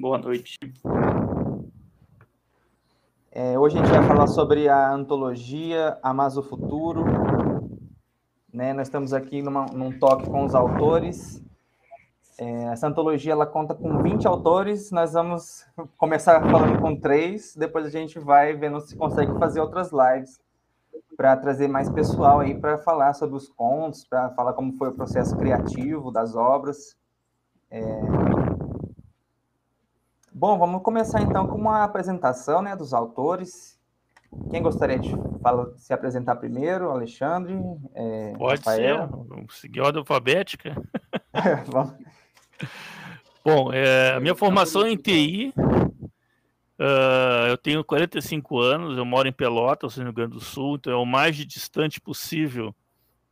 Boa noite. É, hoje a gente vai falar sobre a antologia Amazo Futuro. Né, nós estamos aqui numa, num toque com os autores. É, essa antologia ela conta com 20 autores. Nós vamos começar falando com três, depois a gente vai vendo se consegue fazer outras lives para trazer mais pessoal aí para falar sobre os contos, para falar como foi o processo criativo das obras. É... Bom, vamos começar então com uma apresentação né, dos autores. Quem gostaria de fala, se apresentar primeiro? Alexandre? É, Pode Rafael? ser, vamos seguir a ordem alfabética. Bom, é, a minha formação é em TI, Uh, eu tenho 45 anos, eu moro em Pelotas, no Rio Grande do Sul, então é o mais distante possível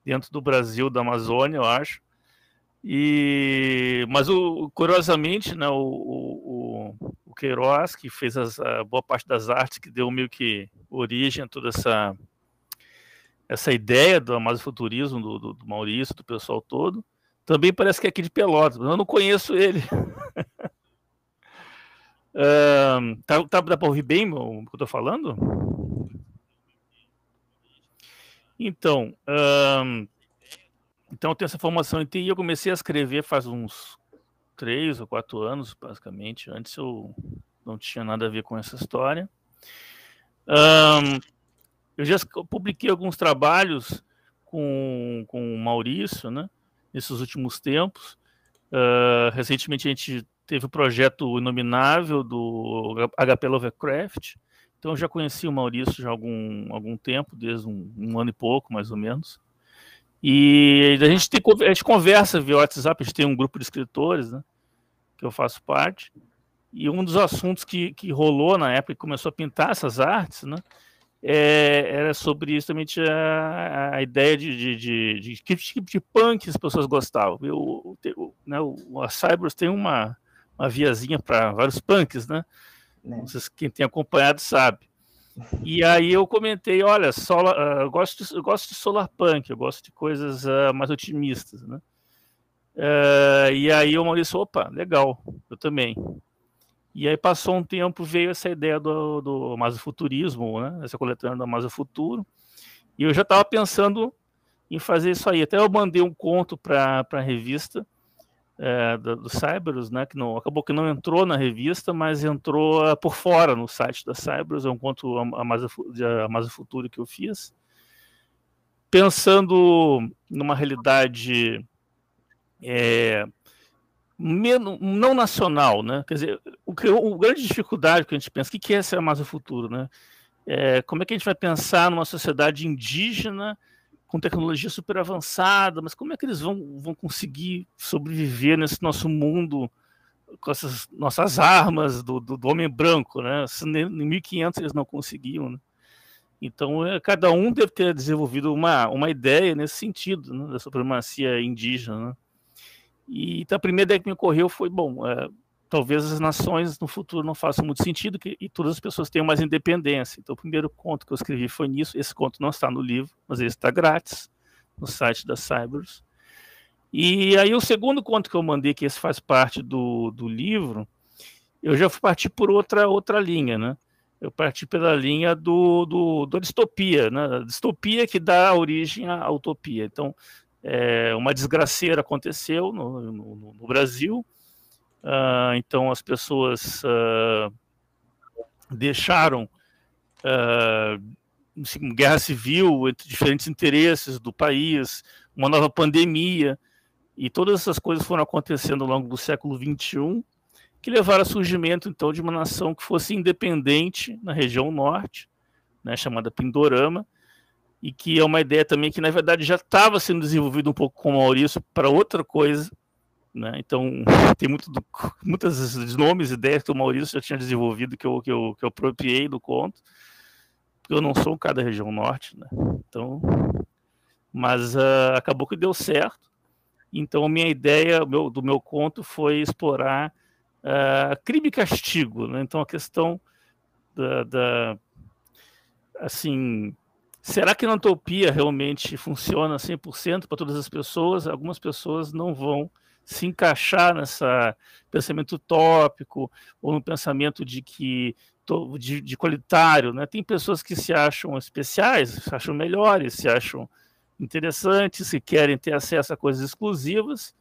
dentro do Brasil, da Amazônia, eu acho. E, mas o, curiosamente, né, o, o, o Queiroz, que fez as, a boa parte das artes, que deu meio que origem a toda essa, essa ideia do amazofuturismo do, do, do Maurício, do pessoal todo, também parece que é aqui de Pelotas, mas eu não conheço ele. Uh, tá, tá, dá para ouvir bem o que eu estou falando? Então, uh, então eu tenho essa formação em TI. Eu comecei a escrever faz uns três ou quatro anos, basicamente. Antes eu não tinha nada a ver com essa história. Um, eu já publiquei alguns trabalhos com, com o Maurício, né? Nesses últimos tempos. Uh, recentemente a gente teve o projeto Inominável do HP Lovecraft. Então eu já conheci o Maurício já há algum, algum tempo, desde um, um ano e pouco, mais ou menos. E a gente, tem, a gente conversa via WhatsApp, a gente tem um grupo de escritores, né, que eu faço parte. E um dos assuntos que, que rolou na época, que começou a pintar essas artes, né, é, era sobre justamente a, a ideia de, de, de, de, que tipo de punk as pessoas gostavam. Eu, o, né, o, a Cybers tem uma, uma viazinha para vários punks, né? né? quem tem acompanhado sabe. E aí eu comentei, olha, solar, uh, eu, gosto de, eu gosto de solar punk, eu gosto de coisas uh, mais otimistas, né? Uh, e aí o Maurício, opa, legal, eu também. E aí passou um tempo, veio essa ideia do, do masofuturismo, né? Essa coletânea do Amazo Futuro. E eu já estava pensando em fazer isso aí. Até eu mandei um conto para a revista, é, do, do Cyberus, né, que não, acabou que não entrou na revista, mas entrou uh, por fora no site da Cyberus, é um conto a mais, a mais futuro que eu fiz, pensando numa realidade é, menos, não nacional, né? Quer dizer, o, que, o grande dificuldade que a gente pensa, o que é ser mais o futuro, né? É, como é que a gente vai pensar numa sociedade indígena com tecnologia super avançada, mas como é que eles vão, vão conseguir sobreviver nesse nosso mundo com essas nossas armas do, do, do homem branco, né? Em 1500 eles não conseguiam, né? Então, é, cada um deve ter desenvolvido uma, uma ideia nesse sentido, né, da supremacia indígena. Né? E então, a primeira ideia que me ocorreu foi: bom, é, talvez as nações no futuro não façam muito sentido que, e todas as pessoas tenham mais independência. Então, o primeiro conto que eu escrevi foi nisso. Esse conto não está no livro, mas ele está grátis no site da Cybers. E aí, o segundo conto que eu mandei, que esse faz parte do, do livro, eu já parti por outra, outra linha, né? Eu parti pela linha do, do, do distopia, né? Distopia que dá origem à utopia. Então, é, uma desgraceira aconteceu no, no, no Brasil, Uh, então as pessoas uh, deixaram uh, guerra civil entre diferentes interesses do país, uma nova pandemia, e todas essas coisas foram acontecendo ao longo do século XXI, que levaram ao surgimento então de uma nação que fosse independente na região norte, né, chamada Pindorama, e que é uma ideia também que na verdade já estava sendo desenvolvida um pouco com Maurício para outra coisa, né? Então, tem muito do, muitos nomes e ideias que o Maurício já tinha desenvolvido que eu, que eu, que eu apropriei do conto, porque eu não sou um cara da região norte, né? Então, mas uh, acabou que deu certo. Então, minha ideia meu, do meu conto foi explorar uh, crime e castigo. Né? Então, a questão da, da assim, será que a utopia realmente funciona 100% para todas as pessoas? Algumas pessoas não vão se encaixar nessa pensamento utópico ou no pensamento de que de, de qualitário, né? Tem pessoas que se acham especiais, se acham melhores, se acham interessantes, que querem ter acesso a coisas exclusivas,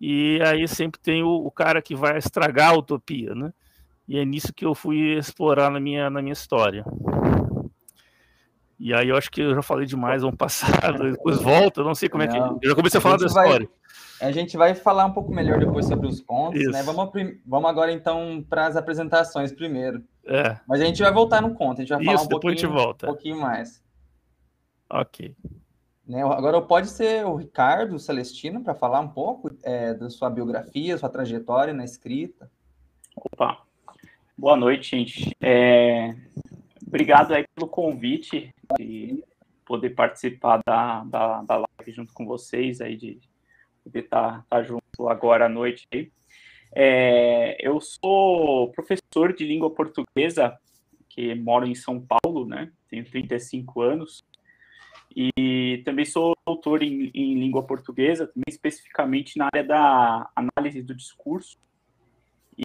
e aí sempre tem o, o cara que vai estragar a utopia, né? E é nisso que eu fui explorar na minha, na minha história. E aí eu acho que eu já falei demais, vamos passar, depois volta, não sei como não, é que. Eu já comecei a, a falar da vai, história. A gente vai falar um pouco melhor depois sobre os contos, né? Vamos, vamos agora então para as apresentações primeiro. É. Mas a gente vai voltar no conto, a gente vai falar Isso, um pouquinho, a gente volta. um pouquinho mais. Ok. Né? Agora pode ser o Ricardo Celestino para falar um pouco é, da sua biografia, sua trajetória na escrita. Opa, boa noite, gente. É... Obrigado aí pelo convite de poder participar da, da, da live junto com vocês, aí de poder estar tá, tá junto agora à noite. É, eu sou professor de língua portuguesa, que moro em São Paulo, né? Tenho 35 anos. E também sou doutor em, em língua portuguesa, também especificamente na área da análise do discurso.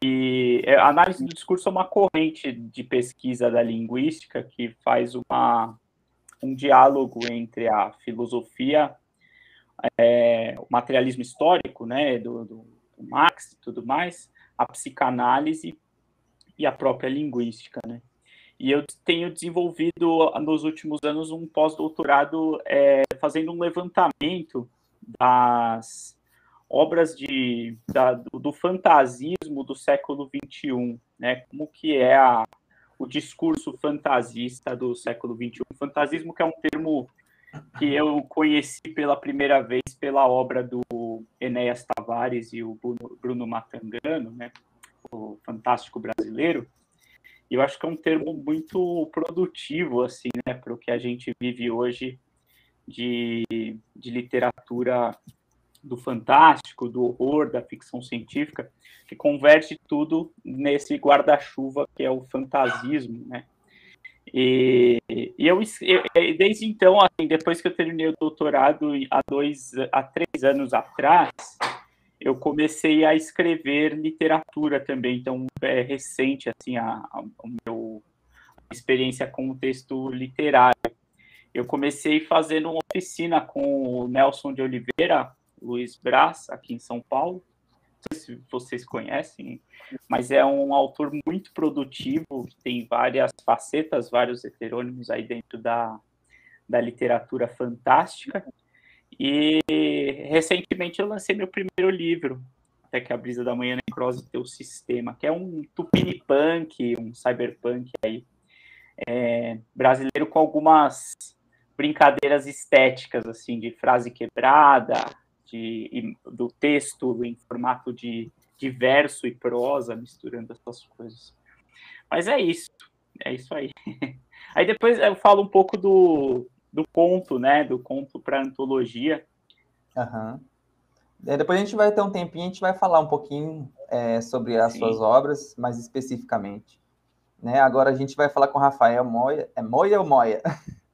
E é, a análise do discurso é uma corrente de pesquisa da linguística que faz uma, um diálogo entre a filosofia, é, o materialismo histórico, né, do, do, do Marx e tudo mais, a psicanálise e a própria linguística, né. E eu tenho desenvolvido nos últimos anos um pós-doutorado é, fazendo um levantamento das obras de, da, do, do, fantasismo do século XXI, né? Como que é a, o discurso fantasista do século XXI. Fantasismo que é um termo que eu conheci pela primeira vez pela obra do Enéas Tavares e o Bruno, Bruno Matangano, né? O fantástico brasileiro. E eu acho que é um termo muito produtivo, assim, né, para o que a gente vive hoje de, de literatura do fantástico, do horror, da ficção científica, que converte tudo nesse guarda-chuva que é o fantasismo, né? E, e eu, desde então, assim, depois que eu terminei o doutorado há dois, há três anos atrás, eu comecei a escrever literatura também, então é recente assim a, a, a experiência com o texto literário. Eu comecei fazendo uma oficina com o Nelson de Oliveira, Luiz Brás, aqui em São Paulo. Se vocês conhecem, mas é um autor muito produtivo, que tem várias facetas, vários heterônimos aí dentro da, da literatura fantástica. E recentemente eu lancei meu primeiro livro, até que a Brisa da Manhã Necrose Teu Sistema, que é um tupinipunk, um cyberpunk aí, é, brasileiro com algumas brincadeiras estéticas, assim, de frase quebrada, de, do texto em formato de, de verso e prosa, misturando essas coisas. Mas é isso, é isso aí. Aí depois eu falo um pouco do, do conto, né? Do conto para antologia. Uhum. É, depois a gente vai ter um tempinho, a gente vai falar um pouquinho é, sobre as Sim. suas obras, mais especificamente. Né? Agora a gente vai falar com Rafael Moia. É Moia ou Moia?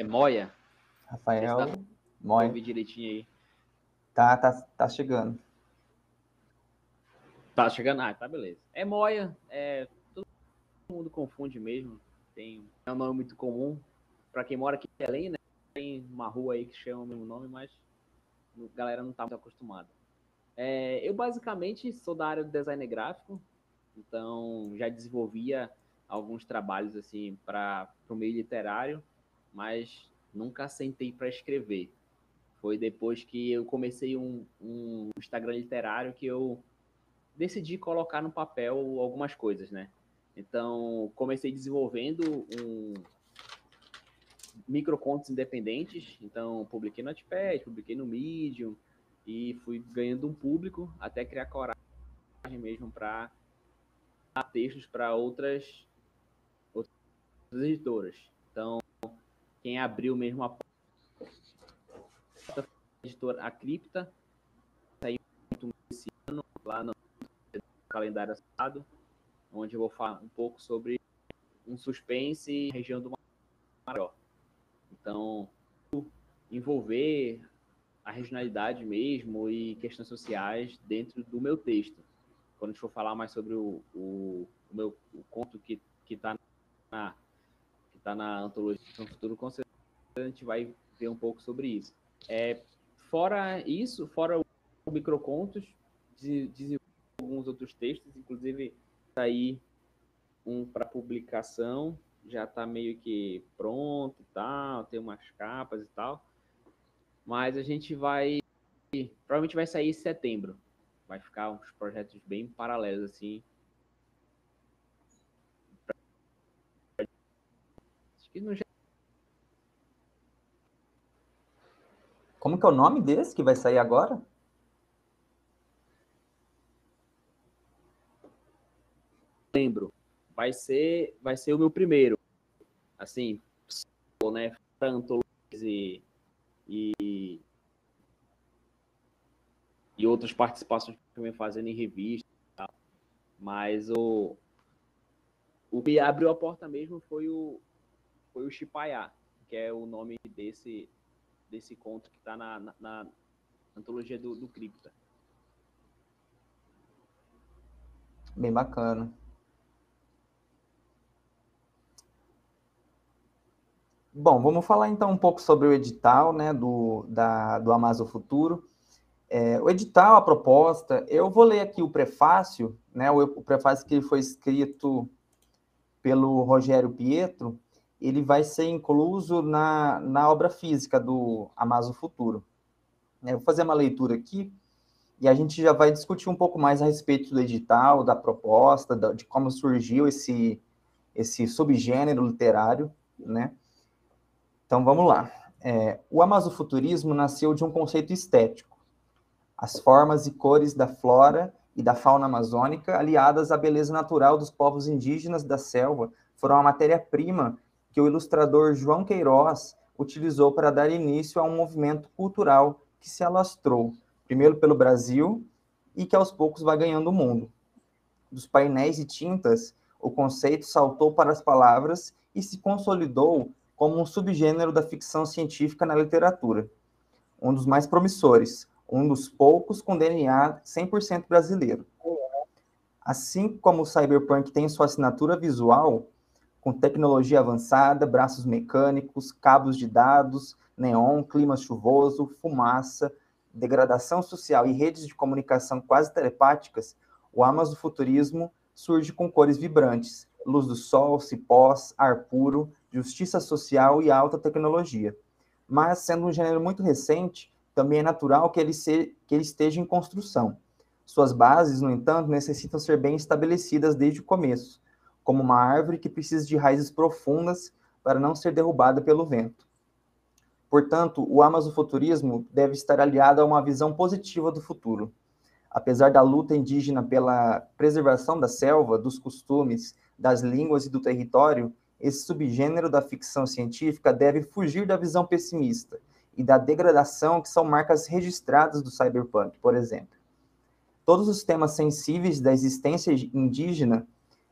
É Moia. Rafael tá... Ouvir direitinho aí. Tá, tá, tá chegando. Tá chegando? Ah, tá beleza. É Moia, é... todo mundo confunde mesmo. Tem é um nome muito comum, para quem mora aqui em Belém, né? Tem uma rua aí que chama o mesmo nome, mas a galera não está muito acostumada. É, eu basicamente sou da área do design gráfico, então já desenvolvia alguns trabalhos assim para o meio literário, mas nunca sentei para escrever. Foi depois que eu comecei um, um Instagram literário que eu decidi colocar no papel algumas coisas, né? Então, comecei desenvolvendo um, microcontos independentes, então publiquei no Notepad, publiquei no Medium e fui ganhando um público até criar coragem mesmo para dar textos para outras, outras editoras. Então, quem abriu mesmo a editora a Cripta saiu esse ano lá no calendário assado, onde eu vou falar um pouco sobre um suspense região do maior. Então, envolver a regionalidade mesmo e questões sociais dentro do meu texto. Quando a gente for falar mais sobre o, o, o meu o conto que está na, que tá na antologia do futuro, com certeza a gente vai ver um pouco sobre isso. É, fora isso, fora o microcontos, desenvolvo alguns outros textos, inclusive tá aí um para publicação, já está meio que pronto e tal, tem umas capas e tal. Mas a gente vai. Provavelmente vai sair em setembro. Vai ficar uns projetos bem paralelos, assim. Acho que no Como que é o nome desse que vai sair agora? Lembro. Vai ser, vai ser o meu primeiro. Assim, né? Antologias e, e, e outras participações que eu venho fazendo em revista. Tá? Mas o, o que abriu a porta mesmo foi o, foi o Chipaiá, que é o nome desse, desse conto que está na, na, na, antologia do, do Cripta. Bem bacana. Bom, vamos falar então um pouco sobre o edital né, do, da, do Amazon Futuro. É, o edital, a proposta, eu vou ler aqui o prefácio, né, o, o prefácio que foi escrito pelo Rogério Pietro, ele vai ser incluso na, na obra física do Amazon Futuro. Eu vou fazer uma leitura aqui e a gente já vai discutir um pouco mais a respeito do edital, da proposta, da, de como surgiu esse, esse subgênero literário, né? Então vamos lá. É, o amazofuturismo nasceu de um conceito estético. As formas e cores da flora e da fauna amazônica, aliadas à beleza natural dos povos indígenas da selva, foram a matéria-prima que o ilustrador João Queiroz utilizou para dar início a um movimento cultural que se alastrou, primeiro pelo Brasil e que aos poucos vai ganhando o mundo. Dos painéis e tintas, o conceito saltou para as palavras e se consolidou como um subgênero da ficção científica na literatura, um dos mais promissores, um dos poucos com DNA 100% brasileiro. Assim como o cyberpunk tem sua assinatura visual, com tecnologia avançada, braços mecânicos, cabos de dados, neon, clima chuvoso, fumaça, degradação social e redes de comunicação quase telepáticas, o Amazon futurismo surge com cores vibrantes, luz do sol, cipós, ar puro, justiça social e alta tecnologia. Mas, sendo um gênero muito recente, também é natural que ele, se, que ele esteja em construção. Suas bases, no entanto, necessitam ser bem estabelecidas desde o começo, como uma árvore que precisa de raízes profundas para não ser derrubada pelo vento. Portanto, o amazofuturismo deve estar aliado a uma visão positiva do futuro. Apesar da luta indígena pela preservação da selva, dos costumes, das línguas e do território, esse subgênero da ficção científica deve fugir da visão pessimista e da degradação que são marcas registradas do cyberpunk, por exemplo. Todos os temas sensíveis da existência indígena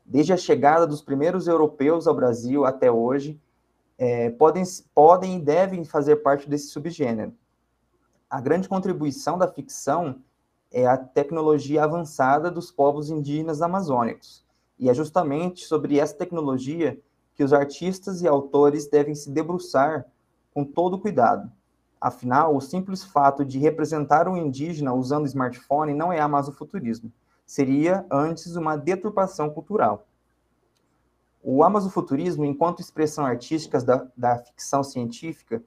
desde a chegada dos primeiros europeus ao Brasil até hoje, é, podem, podem e devem fazer parte desse subgênero. A grande contribuição da ficção é a tecnologia avançada dos povos indígenas amazônicos, e é justamente sobre essa tecnologia que os artistas e autores devem se debruçar com todo cuidado. Afinal, o simples fato de representar um indígena usando smartphone não é amazofuturismo seria antes uma deturpação cultural. O amazofuturismo, enquanto expressão artística da, da ficção científica,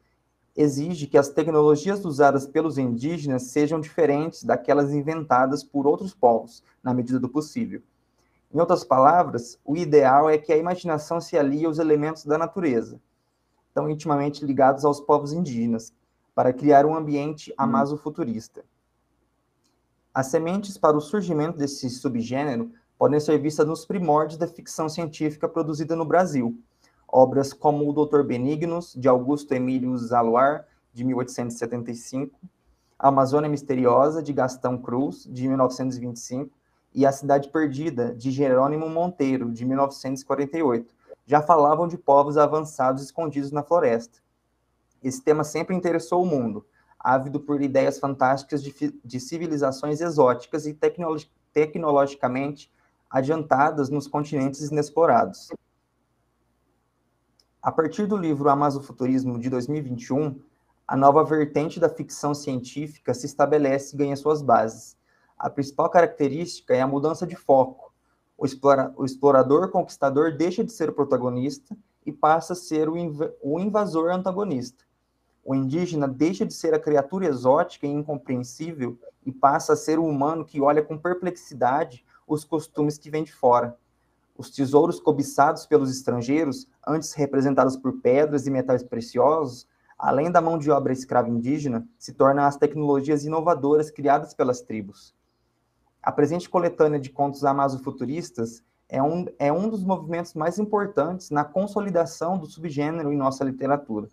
exige que as tecnologias usadas pelos indígenas sejam diferentes daquelas inventadas por outros povos, na medida do possível. Em outras palavras, o ideal é que a imaginação se alie aos elementos da natureza, tão intimamente ligados aos povos indígenas, para criar um ambiente amazofuturista. As sementes para o surgimento desse subgênero podem ser vistas nos primórdios da ficção científica produzida no Brasil. Obras como O Doutor Benignos, de Augusto Emílio Zaluar, de 1875, A Amazônia Misteriosa, de Gastão Cruz, de 1925, e A Cidade Perdida, de Jerônimo Monteiro, de 1948, já falavam de povos avançados escondidos na floresta. Esse tema sempre interessou o mundo, ávido por ideias fantásticas de, de civilizações exóticas e tecnolo tecnologicamente adiantadas nos continentes inexplorados. A partir do livro Amazofuturismo de 2021, a nova vertente da ficção científica se estabelece e ganha suas bases. A principal característica é a mudança de foco. O, explora o explorador conquistador deixa de ser o protagonista e passa a ser o, inv o invasor antagonista o indígena deixa de ser a criatura exótica e incompreensível e passa a ser o humano que olha com perplexidade os costumes que vêm de fora. Os tesouros cobiçados pelos estrangeiros, antes representados por pedras e metais preciosos, além da mão de obra escrava indígena, se tornam as tecnologias inovadoras criadas pelas tribos. A presente coletânea de contos amazofuturistas é um, é um dos movimentos mais importantes na consolidação do subgênero em nossa literatura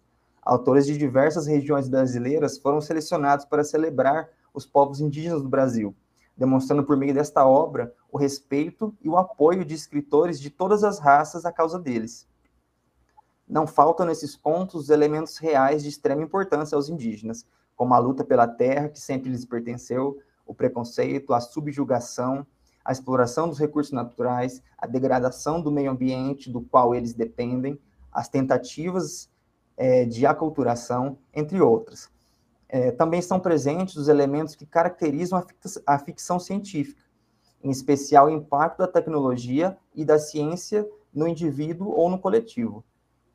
Autores de diversas regiões brasileiras foram selecionados para celebrar os povos indígenas do Brasil, demonstrando por meio desta obra o respeito e o apoio de escritores de todas as raças à causa deles. Não faltam nesses contos elementos reais de extrema importância aos indígenas, como a luta pela terra que sempre lhes pertenceu, o preconceito, a subjugação, a exploração dos recursos naturais, a degradação do meio ambiente do qual eles dependem, as tentativas é, de aculturação, entre outras. É, também são presentes os elementos que caracterizam a, a ficção científica, em especial o impacto da tecnologia e da ciência no indivíduo ou no coletivo.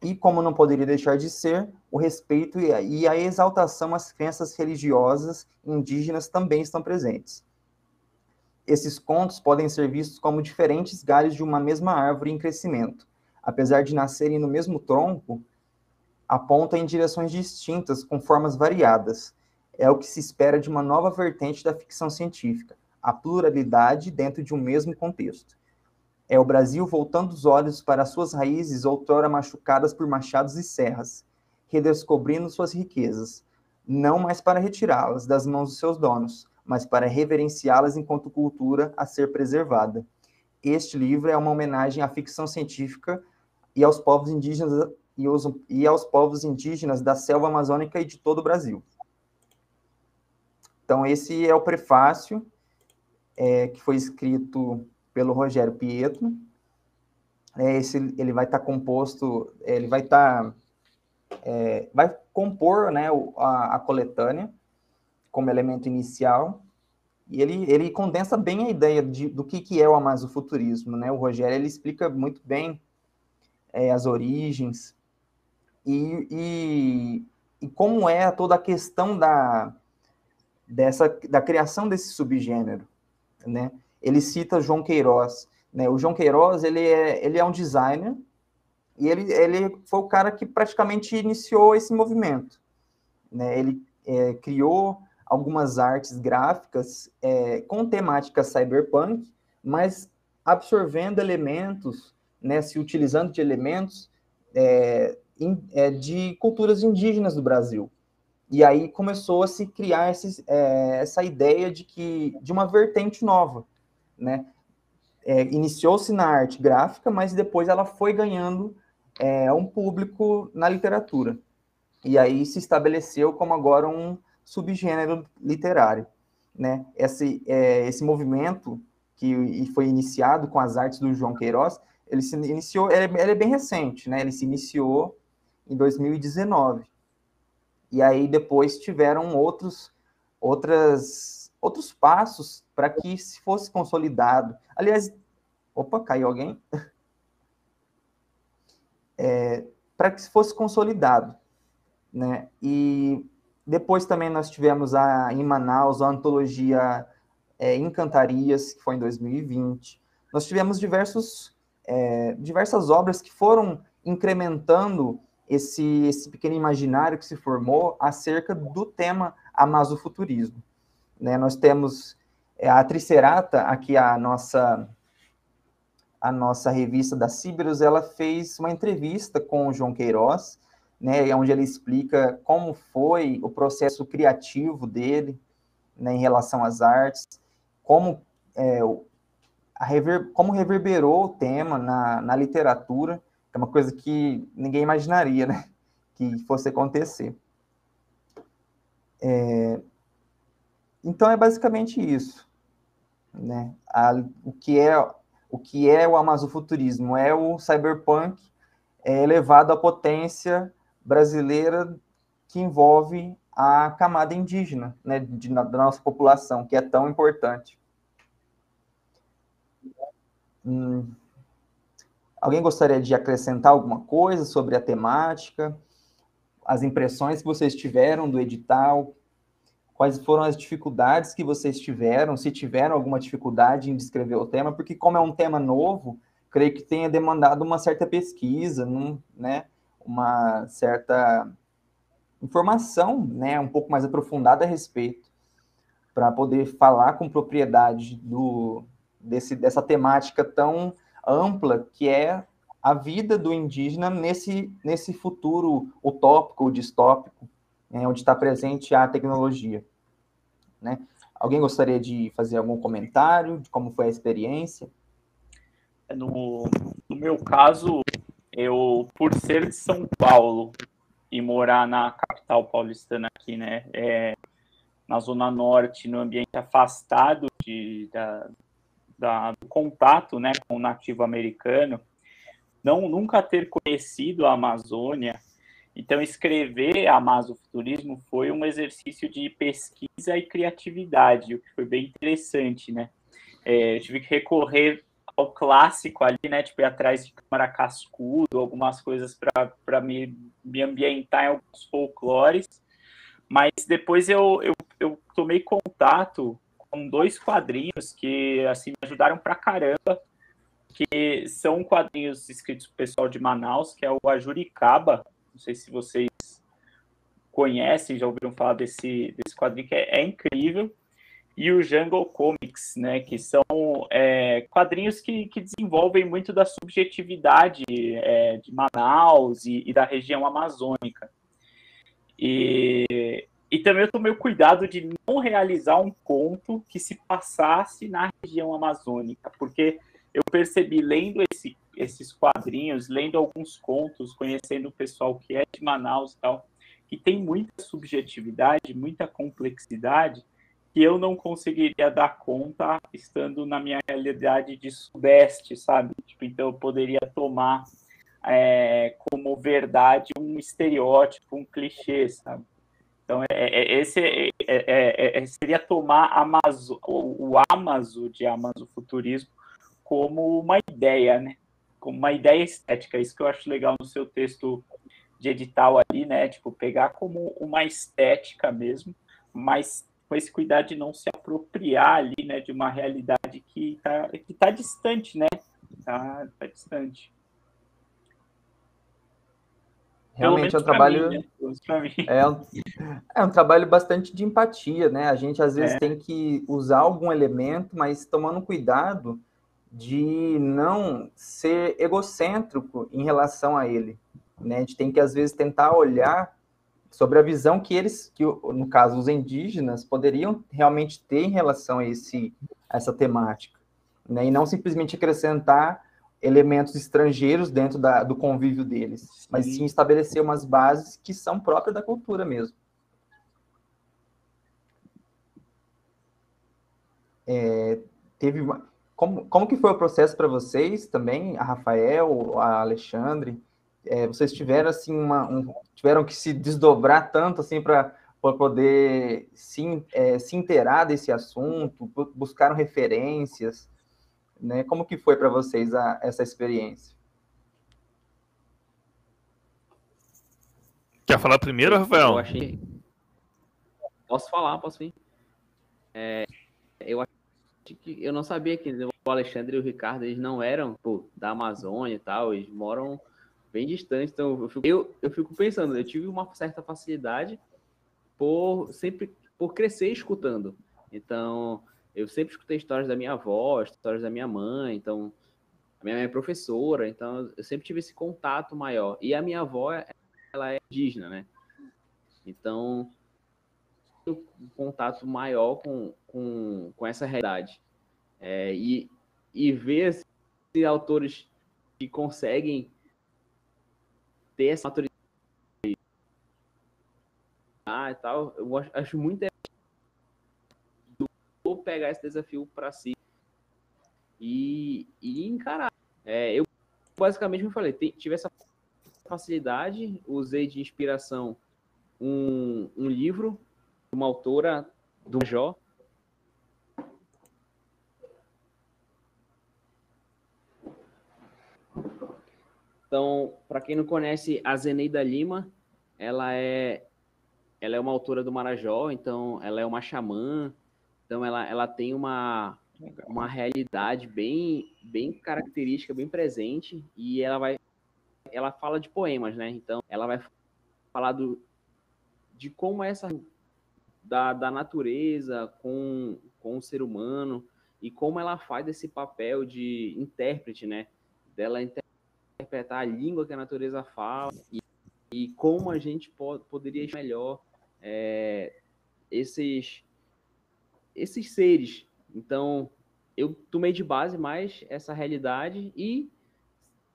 E, como não poderia deixar de ser, o respeito e a, e a exaltação às crenças religiosas indígenas também estão presentes. Esses contos podem ser vistos como diferentes galhos de uma mesma árvore em crescimento. Apesar de nascerem no mesmo tronco, aponta em direções distintas, com formas variadas. É o que se espera de uma nova vertente da ficção científica, a pluralidade dentro de um mesmo contexto. É o Brasil voltando os olhos para suas raízes outrora machucadas por machados e serras, redescobrindo suas riquezas, não mais para retirá-las das mãos dos seus donos, mas para reverenciá-las enquanto cultura a ser preservada. Este livro é uma homenagem à ficção científica e aos povos indígenas e, os, e aos povos indígenas da selva amazônica e de todo o Brasil. Então, esse é o prefácio é, que foi escrito pelo Rogério Pietro. É, esse, ele vai estar tá composto, ele vai estar, tá, é, vai compor né, a, a, coletânea como elemento inicial, e ele, ele condensa bem a ideia de, do que, que é o amazofuturismo. Né? O Rogério ele explica muito bem é, as origens, e, e, e como é toda a questão da, dessa, da criação desse subgênero, né? Ele cita João Queiroz, né? O João Queiroz, ele é, ele é um designer e ele, ele foi o cara que praticamente iniciou esse movimento, né? Ele é, criou algumas artes gráficas é, com temática cyberpunk, mas absorvendo elementos, né, se utilizando de elementos é, de culturas indígenas do Brasil. E aí começou a se criar esse, é, essa ideia de que de uma vertente nova, né? É, Iniciou-se na arte gráfica, mas depois ela foi ganhando é, um público na literatura. E aí se estabeleceu como agora um subgênero literário, né? Esse, é, esse movimento que foi iniciado com as artes do João Queiroz, ele se iniciou, ele, ele é bem recente, né? Ele se iniciou em 2019. E aí depois tiveram outros, outras, outros passos para que se fosse consolidado. Aliás, opa, caiu alguém? É, para que se fosse consolidado, né? E depois também nós tivemos a, em Manaus a antologia é, Encantarias, que foi em 2020. Nós tivemos diversos, é, diversas obras que foram incrementando esse, esse pequeno imaginário que se formou acerca do tema amazofuturismo. Né? Nós temos é, a Tricerata, aqui a nossa a nossa revista da Ciberus, ela fez uma entrevista com o João Queiroz, né, onde ele explica como foi o processo criativo dele né, em relação às artes, como, é, rever, como reverberou o tema na, na literatura, é uma coisa que ninguém imaginaria, né? Que fosse acontecer. É, então é basicamente isso, né? A, o que é o que é o é o cyberpunk é, elevado à potência brasileira que envolve a camada indígena, né, de, da nossa população, que é tão importante. Hum. Alguém gostaria de acrescentar alguma coisa sobre a temática, as impressões que vocês tiveram do edital, quais foram as dificuldades que vocês tiveram, se tiveram alguma dificuldade em descrever o tema, porque como é um tema novo, creio que tenha demandado uma certa pesquisa, né, uma certa informação, né, um pouco mais aprofundada a respeito, para poder falar com propriedade do, desse, dessa temática tão ampla que é a vida do indígena nesse, nesse futuro utópico distópico, né, onde está presente a tecnologia. Né? Alguém gostaria de fazer algum comentário de como foi a experiência? No, no meu caso, eu, por ser de São Paulo e morar na capital paulistana aqui, né, é, na Zona Norte, no ambiente afastado de, da, da, do contato né, com o nativo americano, não nunca ter conhecido a Amazônia, então escrever Amazofuturismo foi um exercício de pesquisa e criatividade, o que foi bem interessante, né? É, eu tive que recorrer ao clássico ali, né? Tipo, ir atrás de câmara cascudo, algumas coisas para me, me ambientar em alguns folclores. Mas depois eu, eu, eu tomei contato com dois quadrinhos que assim me ajudaram pra caramba, que são quadrinhos escritos pelo pessoal de Manaus, que é o Ajuricaba. Não sei se vocês conhecem, já ouviram falar desse, desse quadrinho, que é, é incrível. E o Jungle Comics, né, que são é, quadrinhos que, que desenvolvem muito da subjetividade é, de Manaus e, e da região amazônica. E, e também eu tomei o cuidado de não realizar um conto que se passasse na região amazônica, porque eu percebi lendo esse, esses quadrinhos, lendo alguns contos, conhecendo o pessoal que é de Manaus e tal, que tem muita subjetividade, muita complexidade, que eu não conseguiria dar conta estando na minha realidade de sudeste, sabe? Tipo, então eu poderia tomar é, como verdade um estereótipo, um clichê, sabe? Então, é, é, esse é, é, é seria tomar Amazo, o, o Amazo de Amazofuturismo como uma ideia, né? Como uma ideia estética. Isso que eu acho legal no seu texto de edital ali, né? Tipo, pegar como uma estética mesmo, mas com esse cuidado de não se apropriar ali, né? De uma realidade que está que tá distante, né? Tá, tá distante. Realmente é um trabalho. Mim, né? É, um, é um trabalho bastante de empatia, né? A gente às vezes é. tem que usar algum elemento, mas tomando cuidado de não ser egocêntrico em relação a ele. Né? A gente tem que às vezes tentar olhar sobre a visão que eles, que no caso os indígenas, poderiam realmente ter em relação a, esse, a essa temática. Né? E não simplesmente acrescentar elementos estrangeiros dentro da, do convívio deles, sim. mas sim estabelecer umas bases que são próprias da cultura mesmo. É, teve uma, como, como que foi o processo para vocês também, a Rafael, a Alexandre? É, vocês tiveram assim uma, um, tiveram que se desdobrar tanto assim para poder se, é, se inteirar desse assunto, buscaram referências? Né? Como que foi para vocês a, essa experiência? Quer falar primeiro, Rafael? Eu achei. Posso falar, posso ir. É, eu acho que eu não sabia que o Alexandre e o Ricardo eles não eram pô, da Amazônia e tal, eles moram bem distantes. Então eu fico, eu, eu fico pensando, eu tive uma certa facilidade por sempre por crescer escutando. Então eu sempre escutei histórias da minha avó, histórias da minha mãe, então a minha mãe é professora, então eu sempre tive esse contato maior. E a minha avó, ela é indígena, né? Então, um contato maior com, com, com essa realidade. É, e, e ver esses autores que conseguem ter essa maturidade e tal, eu acho muito vou pegar esse desafio para si e, e encarar. É, eu basicamente me falei, tive essa facilidade, usei de inspiração um, um livro, uma autora do Jó. Então, para quem não conhece a Zeneida Lima, ela é ela é uma autora do Marajó, então ela é uma xamã, então ela, ela tem uma, uma realidade bem bem característica, bem presente e ela vai ela fala de poemas, né? Então ela vai falar do, de como essa da, da natureza com, com o ser humano e como ela faz esse papel de intérprete, né? Dela interpretar a língua que a natureza fala e, e como a gente pode, poderia melhor é, esses esses seres. Então, eu tomei de base mais essa realidade e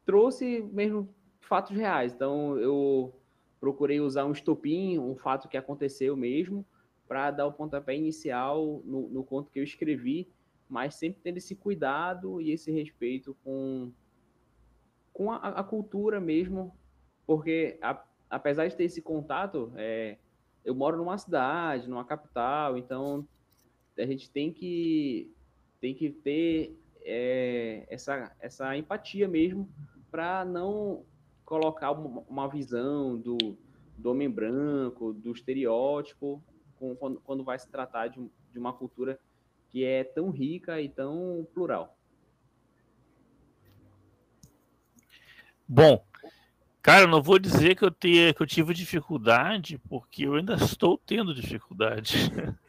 trouxe mesmo fatos reais. Então, eu procurei usar um estopim, um fato que aconteceu mesmo, para dar o pontapé inicial no, no, conto que eu escrevi, mas sempre tendo esse cuidado e esse respeito com, com a, a cultura mesmo, porque a, apesar de ter esse contato, é, eu moro numa cidade, numa capital, então a gente tem que, tem que ter é, essa, essa empatia mesmo para não colocar uma visão do, do homem branco, do estereótipo, com, quando, quando vai se tratar de, de uma cultura que é tão rica e tão plural. Bom, cara, não vou dizer que eu, te, que eu tive dificuldade, porque eu ainda estou tendo dificuldade.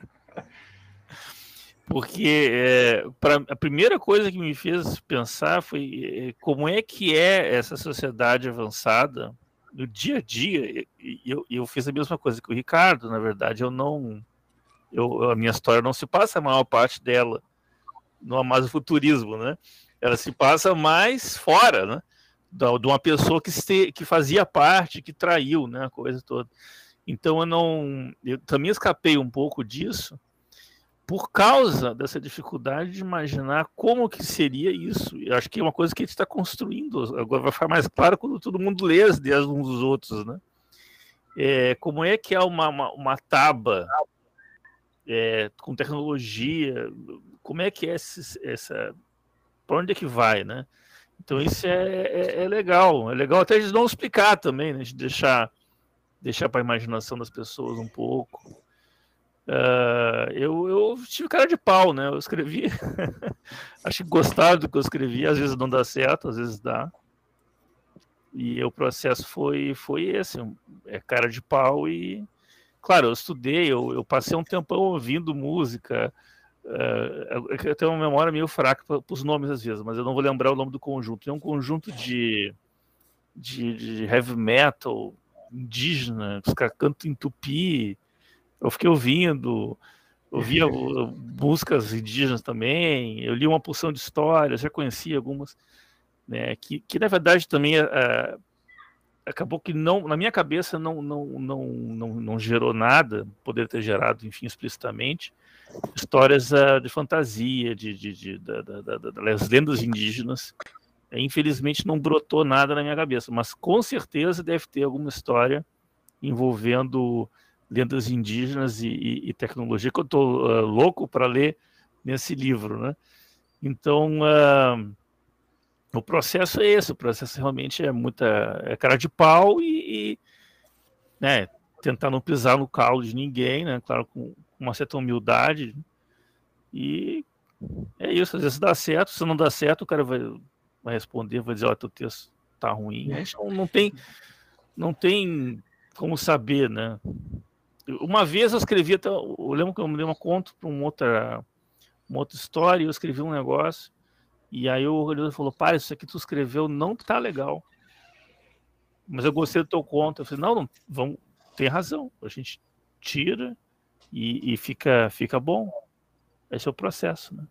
porque é, pra, a primeira coisa que me fez pensar foi é, como é que é essa sociedade avançada no dia a dia. E eu, eu fiz a mesma coisa que o Ricardo, na verdade, eu não. Eu, a minha história não se passa a maior parte dela no amazofuturismo, né? Ela se passa mais fora, né? De uma pessoa que, se, que fazia parte, que traiu, né? A coisa toda. Então eu não. Eu também escapei um pouco disso por causa dessa dificuldade de imaginar como que seria isso. Eu acho que é uma coisa que a gente está construindo. Agora vai ficar mais claro quando todo mundo lê as ideias uns dos outros, né? É, como é que é uma, uma, uma taba é, com tecnologia? Como é que é esse, essa... Para onde é que vai, né? Então isso é, é, é, legal. É legal até de não explicar também, né? De deixar, deixar para a imaginação das pessoas um pouco. Uh, eu, eu tive cara de pau, né? Eu escrevi, acho que gostaram do que eu escrevi, às vezes não dá certo, às vezes dá. E o processo foi, foi esse, é cara de pau e, claro, eu estudei, eu, eu passei um tempão ouvindo música, uh, eu tenho uma memória meio fraca para os nomes às vezes, mas eu não vou lembrar o nome do conjunto. É um conjunto de, de, de heavy metal indígena, os caras cantam em tupi, eu fiquei ouvindo, ouvia músicas indígenas também, eu li uma porção de histórias, já conhecia algumas, né, que, que na verdade também uh, acabou que não, na minha cabeça não, não, não, não, não gerou nada, poderia ter gerado, enfim, explicitamente, histórias uh, de fantasia, de, de, de, de das lendas indígenas, infelizmente não brotou nada na minha cabeça, mas com certeza deve ter alguma história envolvendo lendas indígenas e, e, e tecnologia, que eu estou uh, louco para ler nesse livro, né? Então, uh, o processo é esse, o processo realmente é muita é cara de pau e, e né, tentar não pisar no calo de ninguém, né? Claro, com uma certa humildade. E é isso, às vezes dá certo, se não dá certo, o cara vai, vai responder, vai dizer, ó, teu texto tá ruim. Não, não tem não tem como saber, né? Uma vez eu escrevi, até, eu lembro que eu me dei uma conta para uma outra, uma outra história, eu escrevi um negócio, e aí o organizador falou: Pai, isso aqui tu escreveu não tá legal. Mas eu gostei do teu conto. Eu falei: Não, não vamos, tem razão. A gente tira e, e fica, fica bom. Esse é o processo, né?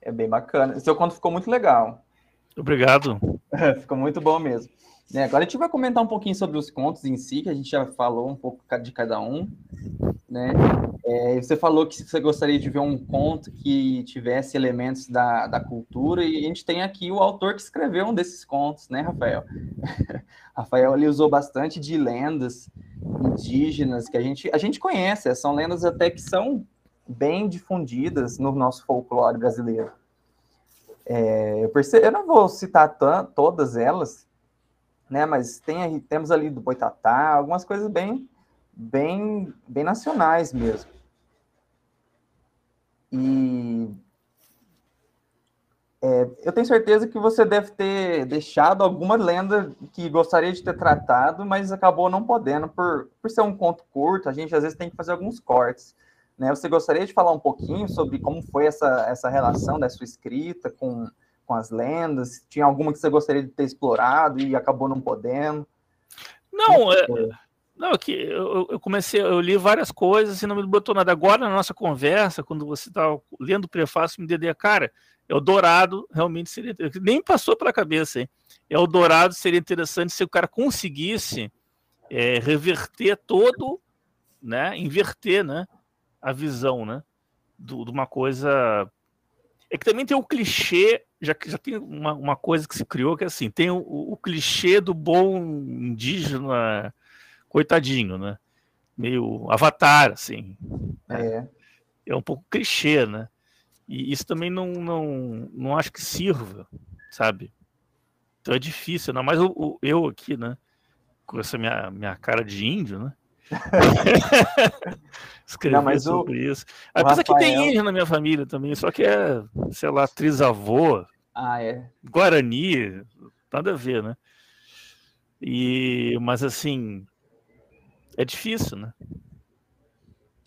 É bem bacana. Seu conto ficou muito legal. Obrigado. Ficou muito bom mesmo. É, agora a gente vai comentar um pouquinho sobre os contos em si, que a gente já falou um pouco de cada um. Né? É, você falou que você gostaria de ver um conto que tivesse elementos da, da cultura, e a gente tem aqui o autor que escreveu um desses contos, né, Rafael? Rafael ele usou bastante de lendas indígenas que a gente, a gente conhece, são lendas até que são bem difundidas no nosso folclore brasileiro. É, eu, percebo, eu não vou citar todas elas, né? Mas tem, temos ali do Boitatá, algumas coisas bem, bem, bem nacionais mesmo. E é, eu tenho certeza que você deve ter deixado alguma lenda que gostaria de ter tratado, mas acabou não podendo por, por ser um conto curto. A gente às vezes tem que fazer alguns cortes. Né? Você gostaria de falar um pouquinho sobre como foi essa, essa relação da sua escrita com, com as lendas? Tinha alguma que você gostaria de ter explorado e acabou não podendo? Não, é, não, é que eu, eu, comecei, eu li várias coisas e não me botou nada. Agora, na nossa conversa, quando você estava lendo o prefácio, me deu cara, é o Dourado realmente seria. Nem passou pela cabeça, hein? É o Dourado seria interessante se o cara conseguisse é, reverter todo, né? Inverter, né? A visão, né? De uma coisa é que também tem o clichê, já, já tem uma, uma coisa que se criou que é assim, tem o, o clichê do bom indígena coitadinho, né? Meio avatar, assim. Né? É. É um pouco clichê, né? E isso também não, não, não acho que sirva, sabe? Então é difícil, não. Mas o, eu aqui, né? Com essa minha, minha cara de índio, né? Escrever não, sobre o, isso. Apesar Rafael... que tem índio na minha família também, só que é, sei lá, trisavô, ah, é. Guarani, nada a ver, né? E, mas assim, é difícil, né?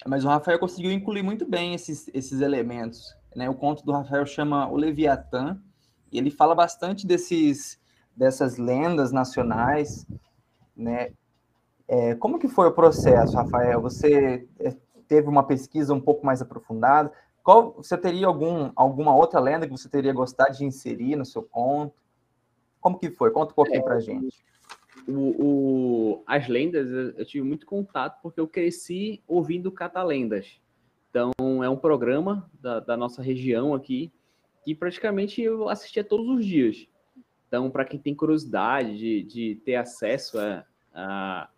Mas o Rafael conseguiu incluir muito bem esses, esses elementos. Né? O conto do Rafael chama O Leviatã, e ele fala bastante desses, dessas lendas nacionais, né? É, como que foi o processo, Rafael? Você é, teve uma pesquisa um pouco mais aprofundada? Qual, você teria algum, alguma outra lenda que você teria gostado de inserir no seu conto? Como que foi? Conta um pouquinho é, para gente. O, o, as lendas, eu tive muito contato porque eu cresci ouvindo catalendas. Então, é um programa da, da nossa região aqui que praticamente eu assistia todos os dias. Então, para quem tem curiosidade de, de ter acesso a, a,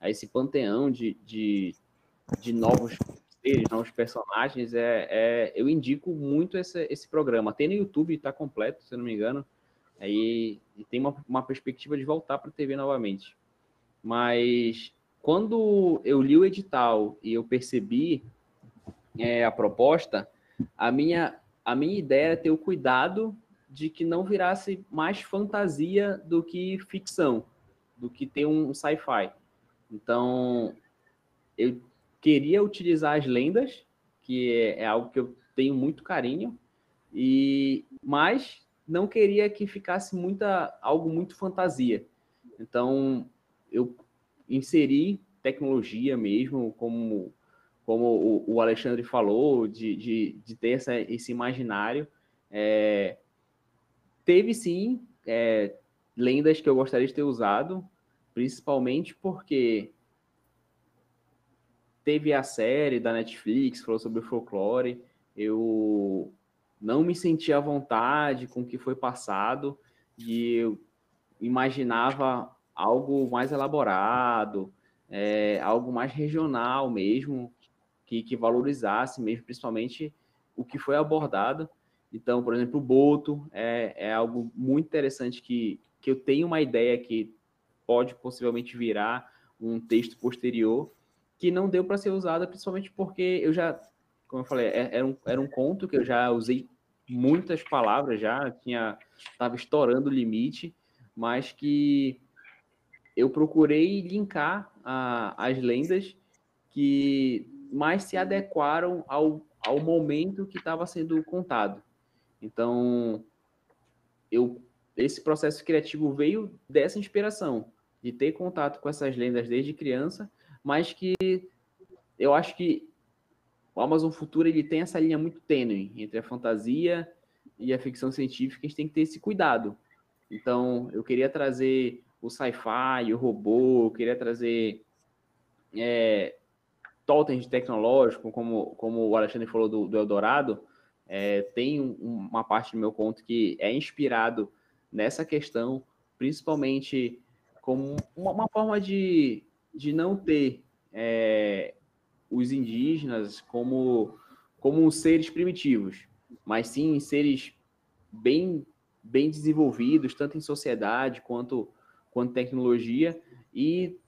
a esse panteão de, de, de novos novos personagens, é, é, eu indico muito esse, esse programa. Tem no YouTube, está completo, se não me engano. Aí e tem uma, uma perspectiva de voltar para a TV novamente. Mas quando eu li o edital e eu percebi é, a proposta, a minha, a minha ideia era ter o cuidado de que não virasse mais fantasia do que ficção, do que ter um sci-fi. Então, eu queria utilizar as lendas, que é, é algo que eu tenho muito carinho, e mas não queria que ficasse muita algo muito fantasia. Então, eu inseri tecnologia mesmo, como, como o, Alexandre falou, de, de, de ter essa, esse imaginário. É, teve sim é, lendas que eu gostaria de ter usado, principalmente porque teve a série da Netflix, falou sobre o folclore. Eu não me senti à vontade com o que foi passado e eu imaginava algo mais elaborado, é, algo mais regional mesmo, que, que valorizasse mesmo, principalmente o que foi abordado. Então, por exemplo, o Boto é, é algo muito interessante que, que eu tenho uma ideia que pode possivelmente virar um texto posterior que não deu para ser usada, principalmente porque eu já, como eu falei, é, era um, era um conto que eu já usei muitas palavras já, tinha estava estourando o limite, mas que eu procurei linkar a, as lendas que mais se adequaram ao, ao momento que estava sendo contado. Então, eu esse processo criativo veio dessa inspiração de ter contato com essas lendas desde criança, mas que eu acho que o Amazon Futuro ele tem essa linha muito tênue entre a fantasia e a ficção científica. A gente tem que ter esse cuidado Então, eu queria trazer o sci-fi, o robô, eu queria trazer é, totens tecnológico, como, como o Alexandre falou do, do Eldorado, é, tem um, uma parte do meu conto que é inspirado nessa questão, principalmente como uma, uma forma de, de não ter é, os indígenas como, como seres primitivos, mas sim seres bem, bem desenvolvidos, tanto em sociedade quanto, quanto tecnologia, e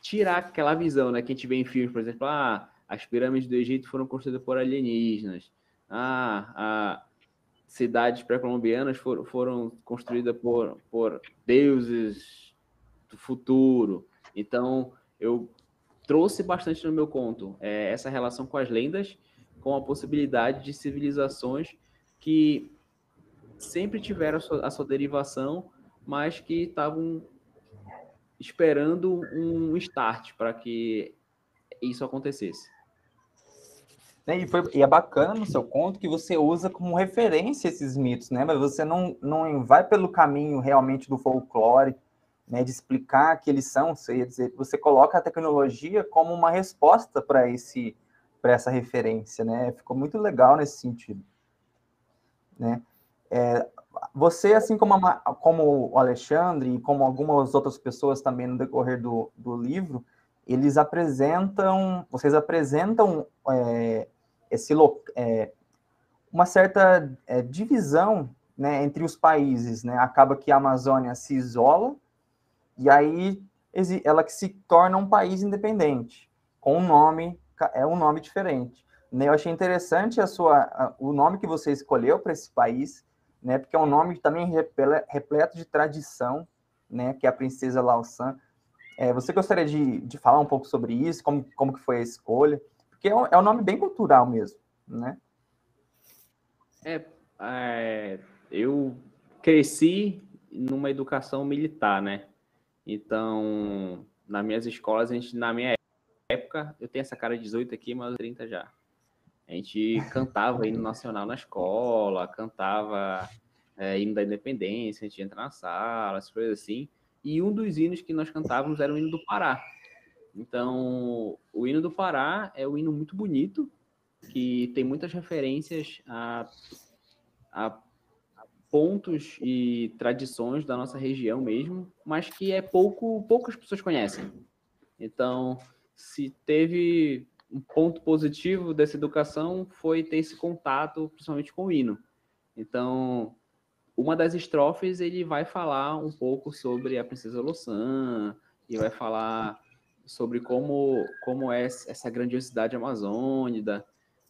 tirar aquela visão né, que a gente vê em filmes, por exemplo, ah, as pirâmides do Egito foram construídas por alienígenas, ah, a cidades pré-colombianas foram, foram construídas por, por deuses do futuro. Então, eu trouxe bastante no meu conto é, essa relação com as lendas, com a possibilidade de civilizações que sempre tiveram a sua, a sua derivação, mas que estavam esperando um start para que isso acontecesse. E, foi, e, é bacana no seu conto que você usa como referência esses mitos, né? Mas você não, não vai pelo caminho realmente do folclore, né? De explicar que eles são, você, dizer, você coloca a tecnologia como uma resposta para esse para essa referência, né? Ficou muito legal nesse sentido, né? É, você, assim como, a, como o Alexandre e como algumas outras pessoas também no decorrer do, do livro, eles apresentam, vocês apresentam é, esse, é, uma certa é, divisão né, entre os países. Né? Acaba que a Amazônia se isola e aí ela que se torna um país independente, com um nome, é um nome diferente. Né? Eu achei interessante a sua, o nome que você escolheu para esse país, né? Porque é um nome também repleto de tradição, né? Que é a princesa Lausan. É, você gostaria de, de falar um pouco sobre isso? Como, como que foi a escolha? Porque é um, é um nome bem cultural mesmo, né? É, é, eu cresci numa educação militar, né? Então, nas minhas escolas, a gente, na minha época, eu tenho essa cara de 18 aqui, mas 30 já. A gente cantava hino nacional na escola, cantava é, hino da independência, a gente entra na sala, essas coisas assim. E um dos hinos que nós cantávamos era o hino do Pará. Então, o hino do Pará é um hino muito bonito, que tem muitas referências a, a pontos e tradições da nossa região mesmo, mas que é pouco poucas pessoas conhecem. Então, se teve um ponto positivo dessa educação foi ter esse contato, principalmente com o hino. Então, uma das estrofes ele vai falar um pouco sobre a princesa Loçã e vai falar sobre como como é essa grandiosidade amazônica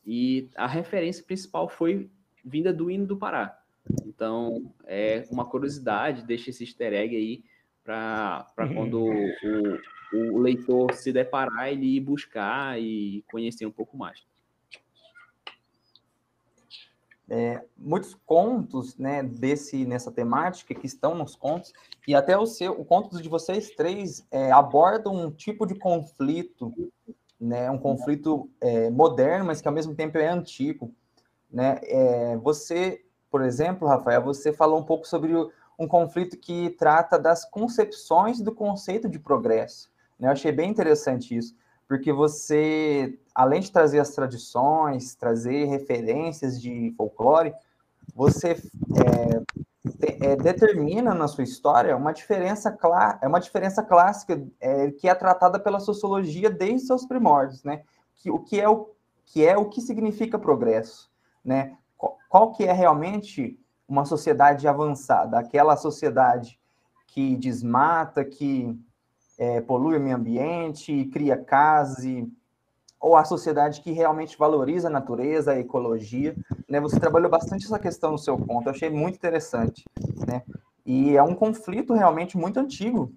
e a referência principal foi vinda do hino do Pará. Então, é uma curiosidade, deixa esse easter egg aí para quando o, o leitor se deparar, ele ir buscar e conhecer um pouco mais. É, muitos contos né, desse, nessa temática que estão nos contos, e até o seu, o conto de vocês três é, abordam um tipo de conflito, né, um conflito é, moderno, mas que ao mesmo tempo é antigo. Né? É, você, por exemplo, Rafael, você falou um pouco sobre um conflito que trata das concepções do conceito de progresso. Né? Eu achei bem interessante isso, porque você, além de trazer as tradições, trazer referências de folclore, você é, é, determina na sua história uma diferença clara, é uma diferença clássica é, que é tratada pela sociologia desde seus primórdios, né? Que, o que é o que é o que significa progresso, né? Qual, que é realmente uma sociedade avançada? Aquela sociedade que desmata, que é, polui o meio ambiente, cria casas, ou a sociedade que realmente valoriza a natureza, a ecologia. Né? Você trabalhou bastante essa questão no seu ponto, eu achei muito interessante. Né? E é um conflito realmente muito antigo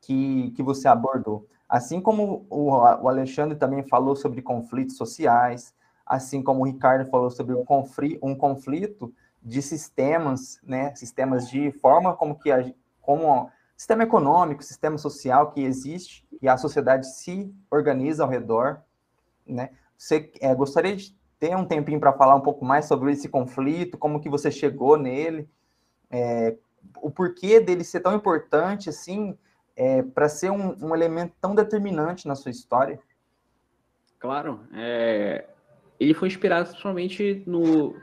que, que você abordou. Assim como o Alexandre também falou sobre conflitos sociais, assim como o Ricardo falou sobre um conflito, um conflito de sistemas, né, sistemas de forma como que a, como sistema econômico, sistema social que existe e a sociedade se organiza ao redor, né? Você é, gostaria de ter um tempinho para falar um pouco mais sobre esse conflito, como que você chegou nele, é, o porquê dele ser tão importante assim é, para ser um, um, elemento tão determinante na sua história? Claro, é, ele foi inspirado principalmente no,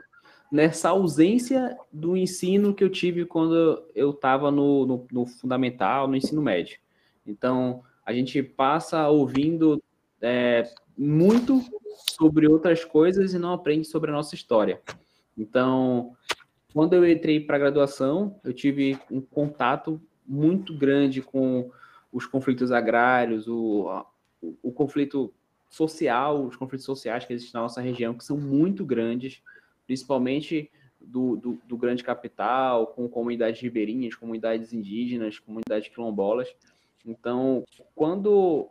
nessa ausência do ensino que eu tive quando eu estava no, no, no, fundamental, no ensino médio. Então, a gente passa ouvindo é, muito sobre outras coisas e não aprende sobre a nossa história. Então, quando eu entrei para a graduação, eu tive um contato muito grande com os conflitos agrários, o, o, o conflito social, os conflitos sociais que existem na nossa região, que são muito grandes, principalmente do, do, do grande capital, com comunidades ribeirinhas, comunidades indígenas, comunidades quilombolas. Então, quando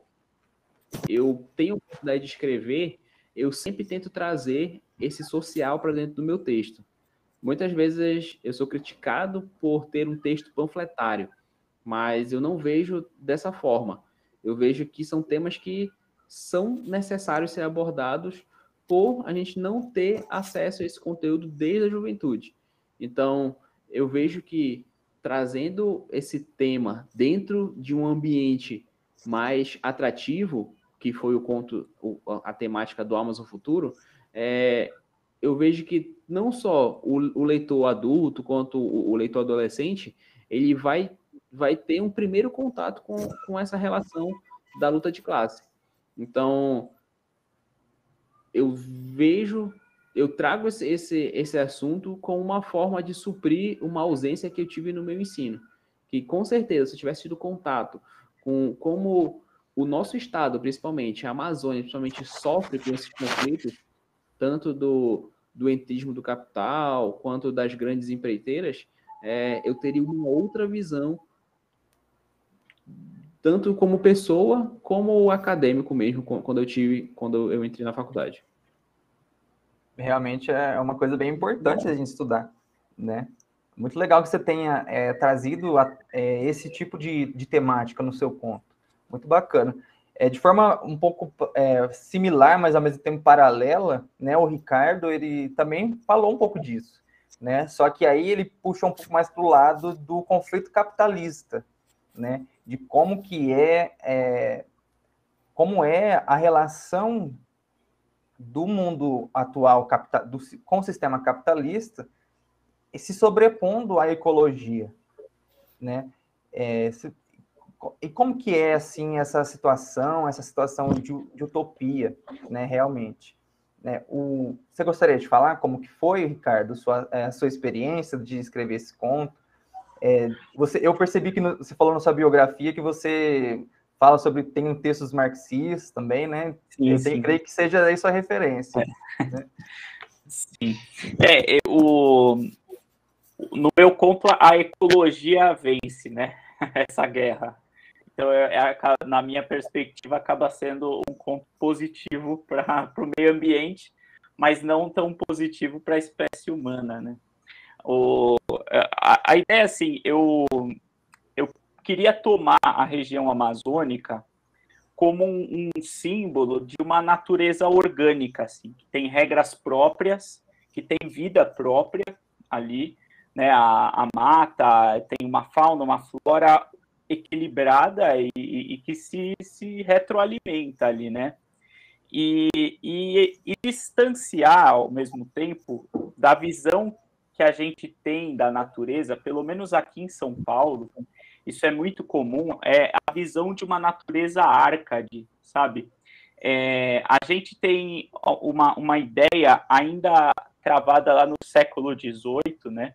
eu tenho a oportunidade de escrever, eu sempre tento trazer esse social para dentro do meu texto. Muitas vezes eu sou criticado por ter um texto panfletário, mas eu não vejo dessa forma. Eu vejo que são temas que são necessários ser abordados por a gente não ter acesso a esse conteúdo desde a juventude. Então, eu vejo que trazendo esse tema dentro de um ambiente mais atrativo, que foi o conto, a temática do Amazon Futuro, é, eu vejo que não só o, o leitor adulto quanto o, o, leitor adolescente, ele vai, vai ter um primeiro contato com, com essa relação da luta de classe. Então, eu vejo, eu trago esse, esse, esse assunto como uma forma de suprir uma ausência que eu tive no meu ensino. Que com certeza, se eu tivesse tido contato com como o nosso estado, principalmente a Amazônia, principalmente sofre com esses conflitos, tanto do, do entismo do capital quanto das grandes empreiteiras, é, eu teria uma outra visão, tanto como pessoa como acadêmico mesmo, quando eu tive, quando eu entrei na faculdade. Realmente é uma coisa bem importante a gente estudar, né? Muito legal que você tenha é, trazido a, é, esse tipo de, de temática no seu conto. Muito bacana. É, de forma um pouco é, similar, mas ao mesmo tempo paralela, né? O Ricardo ele também falou um pouco disso, né? Só que aí ele puxa um pouco mais para o lado do conflito capitalista, né? De como que é, é como é a relação do mundo atual capital, do, com o sistema capitalista se sobrepondo à ecologia, né? É, se, e como que é assim essa situação, essa situação de, de utopia, né? Realmente, né? O, você gostaria de falar como que foi, Ricardo, sua, é, a sua experiência de escrever esse conto? É, você, eu percebi que no, você falou na sua biografia que você fala sobre tem textos marxistas também, né? Sim, eu tenho, creio que seja aí sua referência. É. Né? Sim. É, o, no meu conto, a ecologia vence, né? Essa guerra. Então, é, é, na minha perspectiva, acaba sendo um conto positivo para o meio ambiente, mas não tão positivo para a espécie humana, né? O, a, a ideia, é assim, eu, eu queria tomar a região amazônica como um, um, símbolo de uma natureza orgânica, assim, que tem regras próprias, que tem vida própria ali, né? A, a mata tem uma fauna, uma flora equilibrada e, e, que se, se retroalimenta ali, né? E, e, e, distanciar ao mesmo tempo da visão que a gente tem da natureza, pelo menos aqui em São Paulo, isso é muito comum, é a visão de uma natureza árcade, sabe? É, a gente tem uma, uma ideia ainda travada lá no século XVIII, né?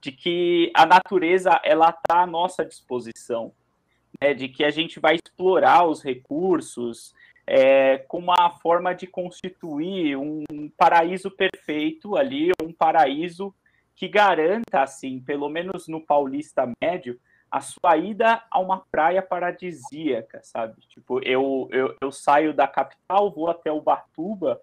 De que a natureza ela está à nossa disposição, né? De que a gente vai explorar os recursos é, com uma forma de constituir um paraíso perfeito ali, um paraíso que garanta, assim, pelo menos no paulista médio, a sua ida a uma praia paradisíaca, sabe? Tipo, eu, eu, eu saio da capital, vou até Ubatuba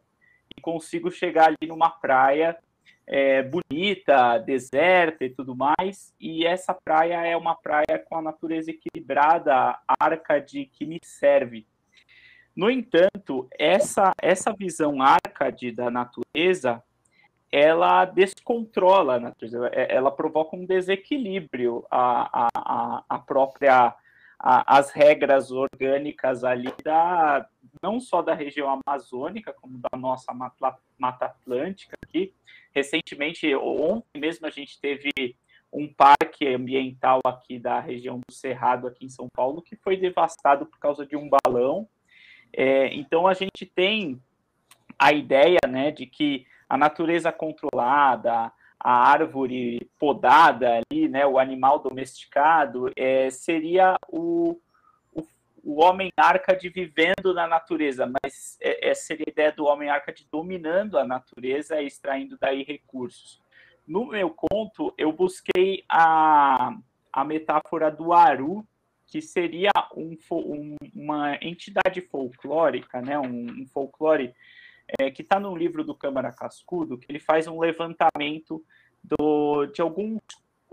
e consigo chegar ali numa praia é, bonita, deserta e tudo mais. E essa praia é uma praia com a natureza equilibrada, arcade que me serve. No entanto, essa, essa visão arcade da natureza ela descontrola a natureza, é, ela provoca um desequilíbrio a, a, a própria a, as regras orgânicas ali da não só da região amazônica como da nossa mata, mata atlântica aqui. Recentemente, ontem mesmo a gente teve um parque ambiental aqui da região do Cerrado aqui em São Paulo que foi devastado por causa de um balão. É, então a gente tem a ideia, né, de que a natureza controlada, a árvore podada ali, né, o animal domesticado, é, seria o, o, o homem árcade vivendo na natureza, mas é, é, seria a ideia do homem árcade dominando a natureza e extraindo daí recursos. No meu conto, eu busquei a, a metáfora do Aru, que seria um, um, uma entidade folclórica, né, um, um folclore é, que está no livro do Câmara Cascudo, que ele faz um levantamento do, de, alguns,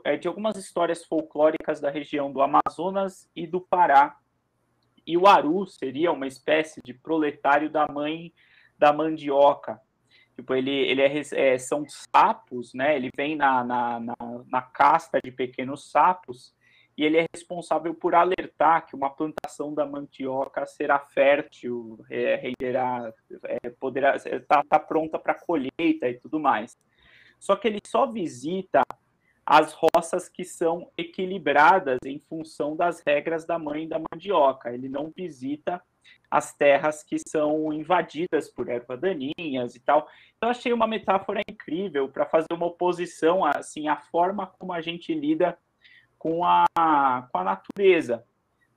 é, de algumas histórias folclóricas da região do Amazonas e do Pará. E o Aru seria uma espécie de proletário da mãe da mandioca. Tipo, ele, ele é, é são sapos, né? Ele vem na, na, na, na casta de pequenos sapos e ele é responsável por alertar que uma plantação da mandioca será fértil, é, renderá, é, poderá estar tá, tá pronta para colheita e tudo mais. Só que ele só visita as roças que são equilibradas em função das regras da mãe da mandioca. Ele não visita as terras que são invadidas por ervas daninhas e tal. Então achei uma metáfora incrível para fazer uma oposição assim à forma como a gente lida com a, com a natureza.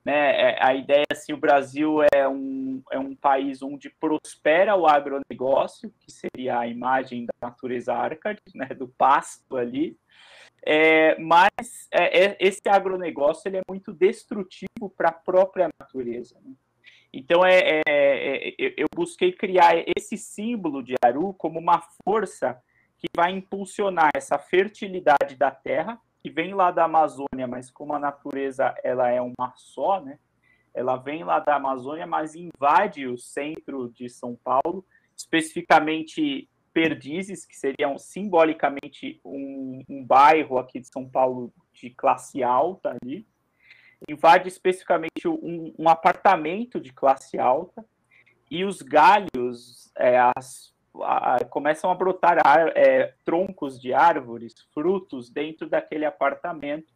Né? É, a ideia é assim, o Brasil é um, é um país onde prospera o agronegócio, que seria a imagem da natureza árcade, né? do pasto ali, é, mas é, é esse agronegócio ele é muito destrutivo para a própria natureza. Né? Então, é, é, é eu busquei criar esse símbolo de Aru como uma força que vai impulsionar essa fertilidade da terra, que vem lá da Amazônia, mas como a natureza ela é uma só, né? Ela vem lá da Amazônia, mas invade o centro de São Paulo, especificamente Perdizes, que seriam simbolicamente um, um bairro aqui de São Paulo de classe alta ali, invade especificamente um, um apartamento de classe alta e os galhos, é, as a, começam a brotar ar, é, troncos de árvores, frutos dentro daquele apartamento.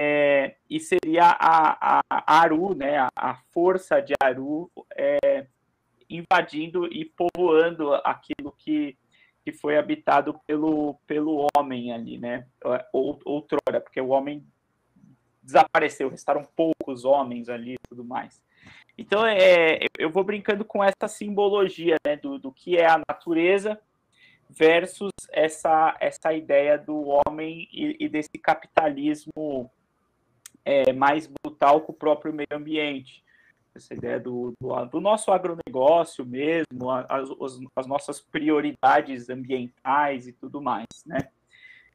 É, e seria a, a, Aru, né, a, força de Aru é, invadindo e povoando aquilo que, que foi habitado pelo, pelo homem ali, né, outrora, porque o homem desapareceu, restaram poucos homens ali e tudo mais. Então, é, eu vou brincando com essa simbologia né, do, do que é a natureza versus essa, essa ideia do homem e, e desse capitalismo é, mais brutal com o próprio meio ambiente. Essa ideia do, do, do nosso agronegócio mesmo, as, as, nossas prioridades ambientais e tudo mais, né?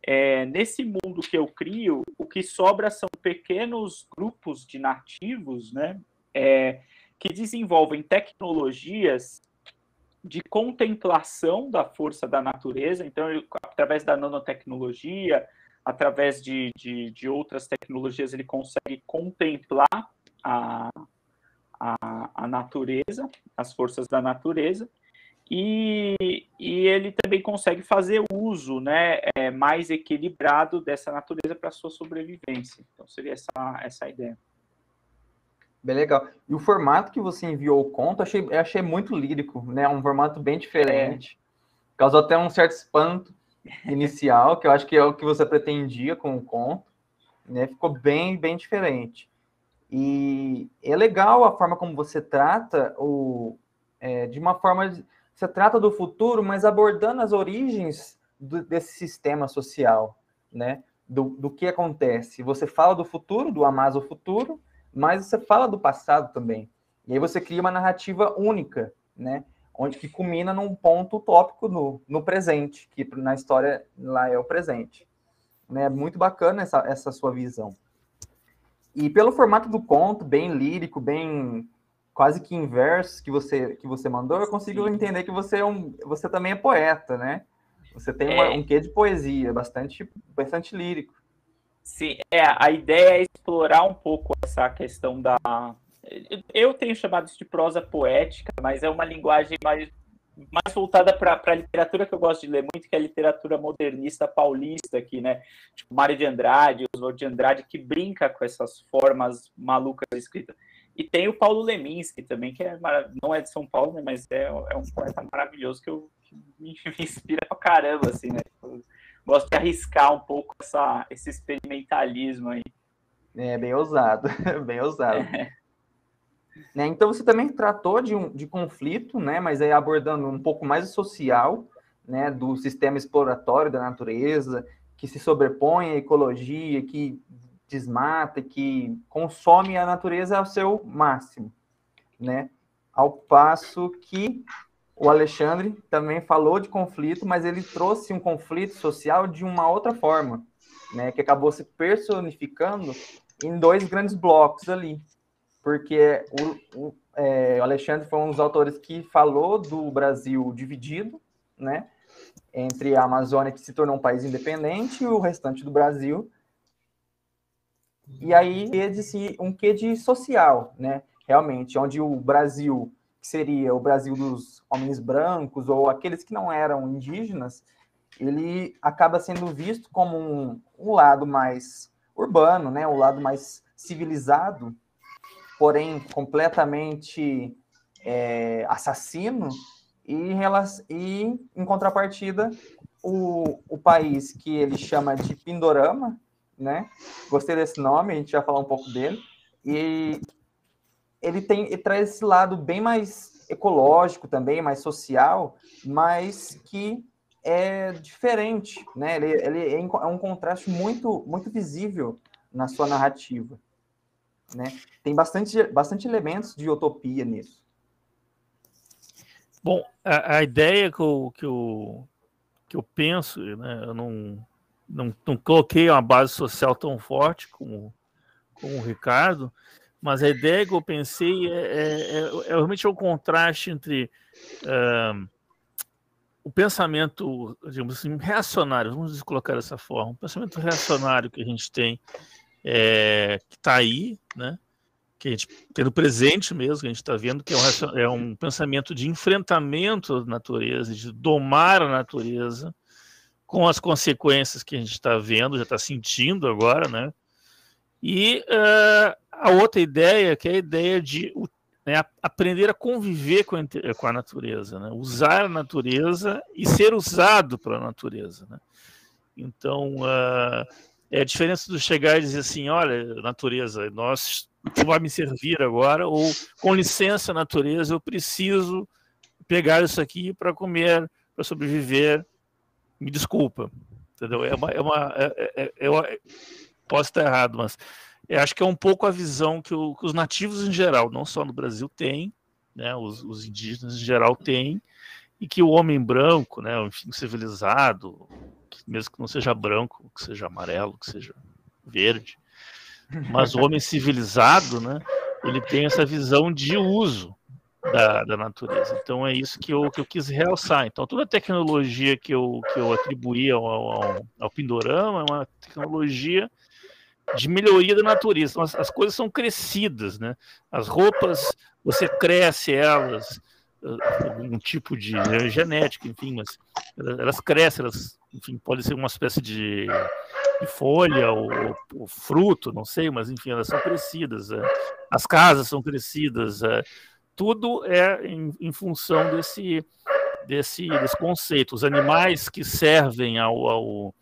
É, nesse mundo que eu crio, o que sobra são pequenos grupos de nativos, né? É, que desenvolvem tecnologias de contemplação da força da natureza, então, através da nanotecnologia, através de, de, de outras tecnologias, ele consegue contemplar a, a, a, natureza, as forças da natureza, e, e ele também consegue fazer uso né, é, mais equilibrado dessa natureza para a sua sobrevivência. Então, seria essa, essa ideia. Bem legal. E o formato que você enviou o conto, achei, achei muito lírico, né? Um formato bem diferente. É. Causou até um certo espanto inicial, que eu acho que é o que você pretendia com o conto. Né? Ficou bem, bem diferente. E é legal a forma como você trata o, é, de uma forma. Você trata do futuro, mas abordando as origens do, desse sistema social, né? Do, do que acontece. Você fala do futuro, do Amazo Futuro, mas você fala do passado também. E aí você cria uma narrativa única, né? Onde que culmina num ponto utópico no, no presente, que na história lá é o presente. Né? Muito bacana essa, essa sua visão. E pelo formato do conto, bem lírico, bem quase que inverso que você que você mandou, eu consigo Sim. entender que você é um, você também é poeta, né? Você tem uma, é... um quê de poesia, bastante, bastante lírico. Sim, é, a ideia é explorar um pouco essa questão da. Eu tenho chamado isso de prosa poética, mas é uma linguagem mais, mais voltada para a literatura que eu gosto de ler muito, que é a literatura modernista paulista aqui, né? Tipo Mário de Andrade, Oswald de Andrade, que brinca com essas formas malucas de escrita. E tem o Paulo Leminski também, que é não é de São Paulo, né, mas é, é um poeta maravilhoso que, eu, que me, inspira pra caramba, assim, né? Gosto de arriscar um pouco essa, esse experimentalismo aí. É, bem ousado, bem ousado. É. Né, então você também tratou de, um, de conflito, né, mas aí abordando um pouco mais o social, né, do sistema exploratório da natureza, que se sobrepõe à ecologia, que desmata, que consome a natureza ao seu máximo, né? Ao passo que o Alexandre também falou de conflito, mas ele trouxe um conflito social de uma outra forma, né? Que acabou se personificando em dois grandes blocos ali, porque o, o, é, o Alexandre foi um dos autores que falou do Brasil dividido, né? Entre a Amazônia, que se tornou um país independente, e o restante do Brasil, e aí, um quê de social, né? Realmente, onde o Brasil, que seria o Brasil dos homens brancos ou aqueles que não eram indígenas, ele acaba sendo visto como um, um lado mais urbano, né? O lado mais civilizado, porém completamente é, assassino, e, e em contrapartida, o, o país que ele chama de Pindorama, né? Gostei desse nome, a gente vai falar um pouco dele. E ele tem ele traz esse lado bem mais ecológico também, mais social, mas que é diferente, né? Ele, ele é, é um contraste muito muito visível na sua narrativa, né? Tem bastante bastante elementos de utopia nisso. Bom, a, a ideia que eu, que eu, que eu penso, né? Eu não não, não coloquei uma base social tão forte como, como o Ricardo, mas a ideia que eu pensei é, é, é, é realmente o contraste entre uh, o pensamento, digamos assim, reacionário, vamos colocar dessa forma, o pensamento reacionário que a gente tem, é, que está aí, né? que a gente tem no presente mesmo, que a gente está vendo, que é um, é um pensamento de enfrentamento da natureza, de domar a natureza, com as consequências que a gente está vendo, já está sentindo agora, né? E uh, a outra ideia, que é a ideia de né, aprender a conviver com a, com a, natureza, né? usar a natureza e ser usado pela natureza. Né? Então, uh, é a diferença do chegar e dizer assim: olha, natureza, nós tu vai me servir agora, ou com licença, natureza, eu preciso pegar isso aqui para comer, para sobreviver, me desculpa, entendeu? É uma, é uma é, é, é, eu posso estar errado, mas eu acho que é um pouco a visão que, o, que os nativos em geral, não só no Brasil, têm, né? Os, os, indígenas em geral têm, e que o homem branco, né? Enfim, civilizado, mesmo que não seja branco, que seja amarelo, que seja verde, mas o homem civilizado, né? Ele tem essa visão de uso, da, da natureza. Então é isso que eu, que eu quis realçar. Então toda a tecnologia que eu, que eu atribuí ao, ao, ao Pindorama é uma tecnologia de melhoria da natureza. Então, as, as, coisas são crescidas, né? As roupas, você cresce elas, um tipo de né, genética, enfim, mas elas crescem, elas, enfim, pode ser uma espécie de, de folha ou, ou, fruto, não sei, mas enfim, elas são crescidas. É. As casas são crescidas, é tudo é em, em função desse, desse, desse conceito. Os animais que servem ao, ao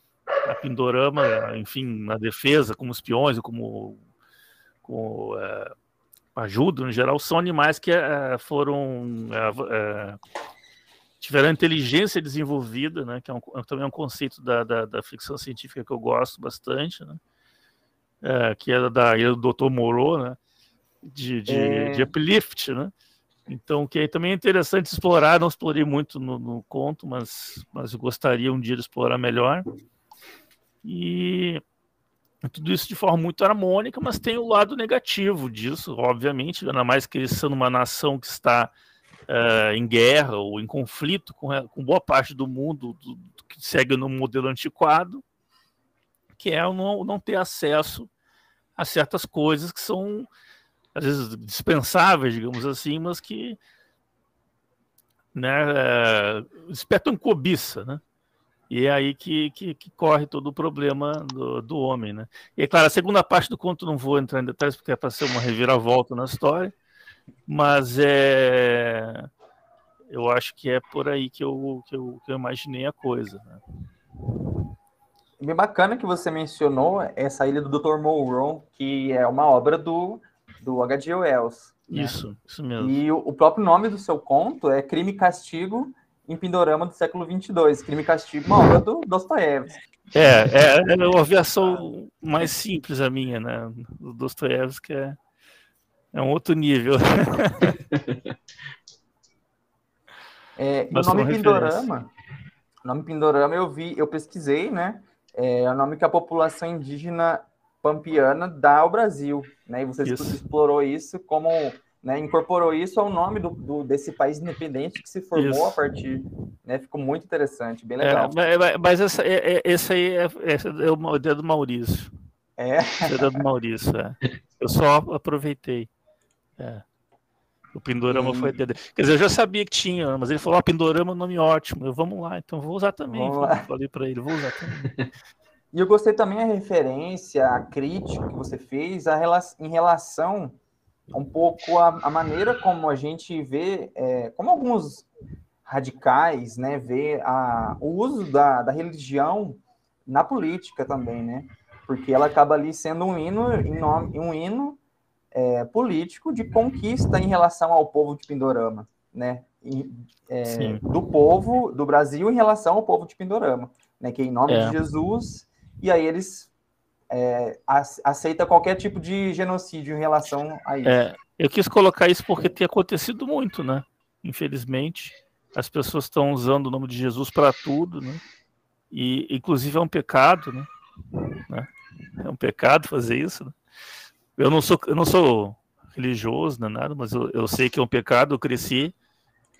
a Pindorama, enfim, na defesa, como espiões, como, como é, ajuda, no geral, são animais que é, foram é, é tiveram inteligência desenvolvida, né, que é, um, é também um conceito da, da, da, ficção científica que eu gosto bastante, né, é, que é da do Dr. Moreau, né, de, de, é... de uplift, né? Então, que também é interessante explorar, não explorei muito no, no, conto, mas, mas eu gostaria um dia de explorar melhor. E tudo isso de forma muito harmônica, mas tem o lado negativo disso, obviamente, ainda mais que eles são uma nação que está uh, em guerra ou em conflito com, com boa parte do mundo do, do, que segue no modelo antiquado, que é o não, não ter acesso a certas coisas que são, às vezes, dispensáveis, digamos assim, mas que né, é, despertam cobiça, né? E é aí que, que, que, corre todo o problema do, do homem, né? E é claro, a segunda parte do conto não vou entrar em detalhes porque é para ser uma reviravolta na história, mas é eu acho que é por aí que eu, que eu, que eu imaginei a coisa. Né? Bem bacana que você mencionou essa ilha do Dr. Monroe, que é uma obra do, do H.G. Wells. Né? Isso, isso mesmo. E o, o, próprio nome do seu conto é Crime e Castigo em Pindorama do século 22. Crime e Castigo, uma obra do Dostoiévski. É, é, é uma versão mais simples a minha, né? Do Dostoiévski é, é um outro nível. é, o nome Pindorama, o nome Pindorama eu vi, eu pesquisei, né? É, é o nome que a população indígena pampiana dá ao Brasil, né? E você isso. explorou isso como, né, incorporou isso ao nome do, do, desse país independente que se formou isso. a partir, né? Ficou muito interessante, bem legal. É, mas essa, é, é, esse aí é, esse é o dedo do Maurício. É? É do Maurício, é. Eu só aproveitei. É. O Pindorama foi dele. Quer dizer, eu já sabia que tinha, mas ele falou: ah, Pindorama é um nome ótimo. Eu, vamos lá, então vou usar também. Falei para ele, vou usar também. E eu gostei também a referência, a crítica que você fez a, em relação um pouco a, a maneira como a gente vê, é, como alguns radicais, né, vê a, o uso da, da religião na política também, né? Porque ela acaba ali sendo um hino, um hino é, político de conquista em relação ao povo de Pindorama, né? E, é, do povo do Brasil em relação ao povo de Pindorama, né? Que é em nome é. de Jesus, e aí eles é, aceita qualquer tipo de genocídio em relação a isso. É, eu quis colocar isso porque tem acontecido muito, né? Infelizmente, as pessoas estão usando o nome de Jesus para tudo, né? E inclusive é um pecado, né? né? É um pecado fazer isso. Né? Eu não sou, eu não sou religioso, é nada, mas eu, eu sei que é um pecado. Eu cresci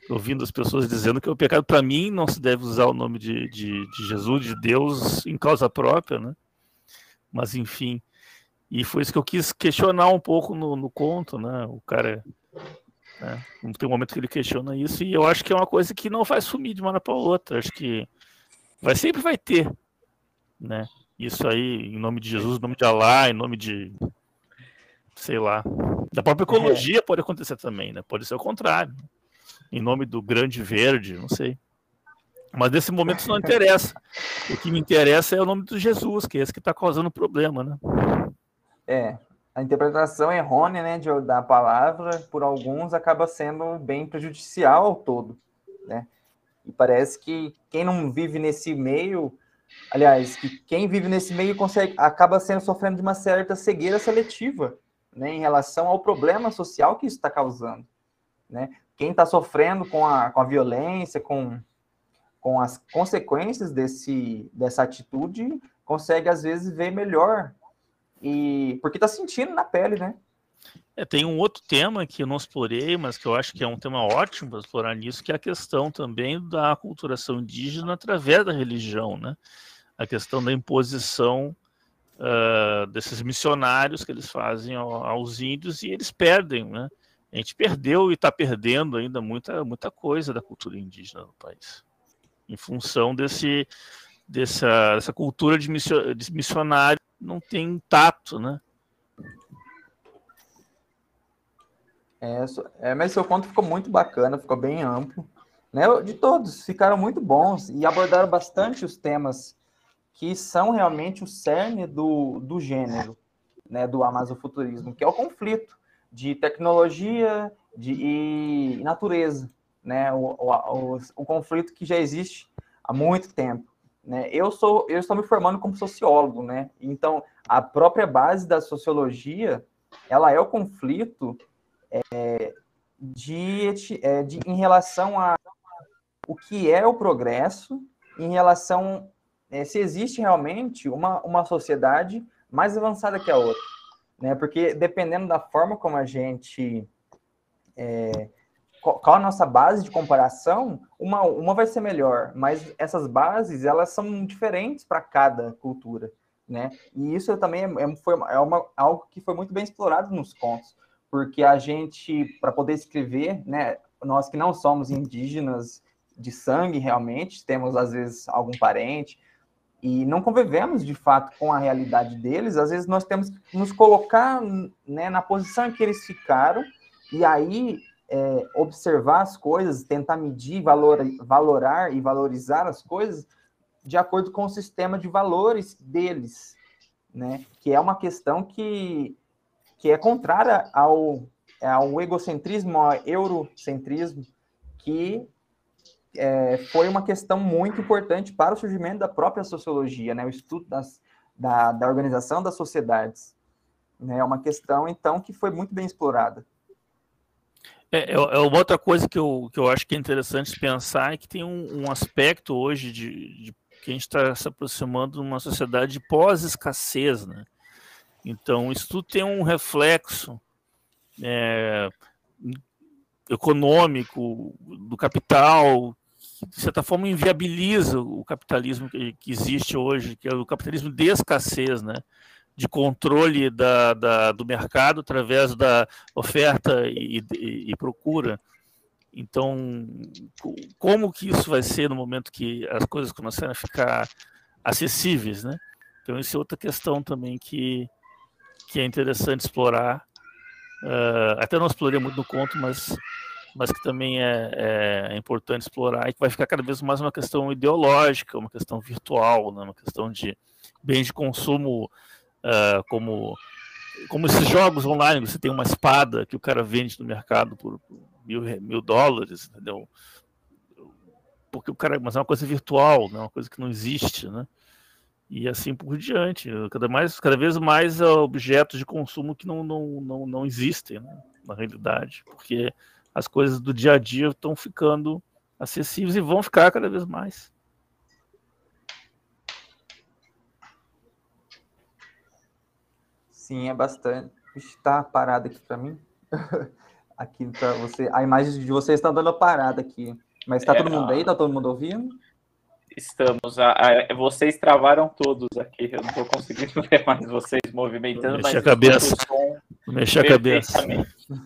ouvindo as pessoas dizendo que é um pecado. Para mim, não se deve usar o nome de, de, de, Jesus, de Deus, em causa própria, né? Mas, enfim. E foi isso que eu quis questionar um pouco no, no conto, né? O cara. Né? Tem um momento que ele questiona isso, e eu acho que é uma coisa que não vai sumir de uma hora para outra. Acho que vai sempre vai ter, né? Isso aí, em nome de Jesus, em nome de Alá, em nome de sei lá. Da própria ecologia é. pode acontecer também, né? Pode ser o contrário. Em nome do grande verde, não sei. Mas nesse momento isso não interessa. O que me interessa é o nome de Jesus, que é esse que está causando problema, né? É, a interpretação errônea né, de, da palavra, por alguns, acaba sendo bem prejudicial ao todo, né? E parece que quem não vive nesse meio, aliás, que quem vive nesse meio consegue, acaba sendo sofrendo de uma certa cegueira seletiva, né, em relação ao problema social que isso está causando. Né? Quem está sofrendo com a, com a violência, com, com as consequências desse, dessa atitude, consegue, às vezes, ver melhor. E porque está sentindo na pele, né? É, tem um outro tema que eu não explorei, mas que eu acho que é um tema ótimo para explorar nisso, que é a questão também da culturação indígena através da religião, né? A questão da imposição uh, desses missionários que eles fazem aos índios e eles perdem, né? A gente perdeu e está perdendo ainda muita, muita coisa da cultura indígena no país, em função desse, dessa, dessa cultura de, de missionário não tem tato, né? É, é, mas seu ponto ficou muito bacana, ficou bem amplo. Né? De todos, ficaram muito bons e abordaram bastante os temas que são realmente o cerne do, do gênero, né, do amazofuturismo, que é o conflito de tecnologia de, e natureza, né, o, o, o, conflito que já existe há muito tempo. Né? Eu sou, eu estou me formando como sociólogo, né? Então a própria base da sociologia, ela é o conflito é, de, é, de, em relação a o que é o progresso em relação é, se existe realmente uma, uma sociedade mais avançada que a outra. Né? Porque dependendo da forma como a gente é, qual a nossa base de comparação, uma, uma vai ser melhor, mas essas bases elas são diferentes para cada cultura, né? E isso também é, é, foi, é uma, algo que foi muito bem explorado nos contos, porque a gente, para poder escrever, né, nós que não somos indígenas de sangue realmente, temos às vezes algum parente, e não convivemos de fato com a realidade deles, às vezes nós temos que nos colocar né, na posição em que eles ficaram, e aí é, observar as coisas, tentar medir, valor, valorar e valorizar as coisas de acordo com o sistema de valores deles, né? Que é uma questão que, que é contrária ao, ao egocentrismo, ao eurocentrismo, que é, foi uma questão muito importante para o surgimento da própria sociologia, né? O estudo das, da, da organização das sociedades. Né? É uma questão, então, que foi muito bem explorada. É, é, é, uma outra coisa que eu, que eu acho que é interessante pensar é que tem um, um aspecto hoje de, de, que a gente está se aproximando de uma sociedade de pós-escassez, né? Então, isso tudo tem um reflexo é, econômico do capital, que, de certa forma, inviabiliza o capitalismo que, que existe hoje, que é o capitalismo de escassez, né? De controle da, da, do mercado através da oferta e, e, e, procura. Então, como que isso vai ser no momento que as coisas começarem a ficar acessíveis, né? Então, isso é outra questão também que, que é interessante explorar. Uh, até não explorei muito no conto, mas, mas que também é, é, é, importante explorar e que vai ficar cada vez mais uma questão ideológica, uma questão virtual, né? uma questão de bens de consumo uh, como, como esses jogos online, você tem uma espada que o cara vende no mercado por, mil, mil dólares, entendeu? Porque o cara, mas é uma coisa virtual, né? uma coisa que não existe, né? E assim por diante. Cada, mais, cada vez mais objetos de consumo que não, não, não, não existem, né? na realidade, porque as coisas do dia a dia estão ficando acessíveis e vão ficar cada vez mais. Sim, é bastante. Está parado aqui para mim. aqui para você. A imagem de vocês está dando parada aqui. Mas está é, todo mundo aí? Está todo mundo ouvindo? Estamos. A, a, vocês travaram todos aqui. Eu não estou conseguindo ver mais vocês movimentando. Mexe a cabeça. Mexe a cabeça.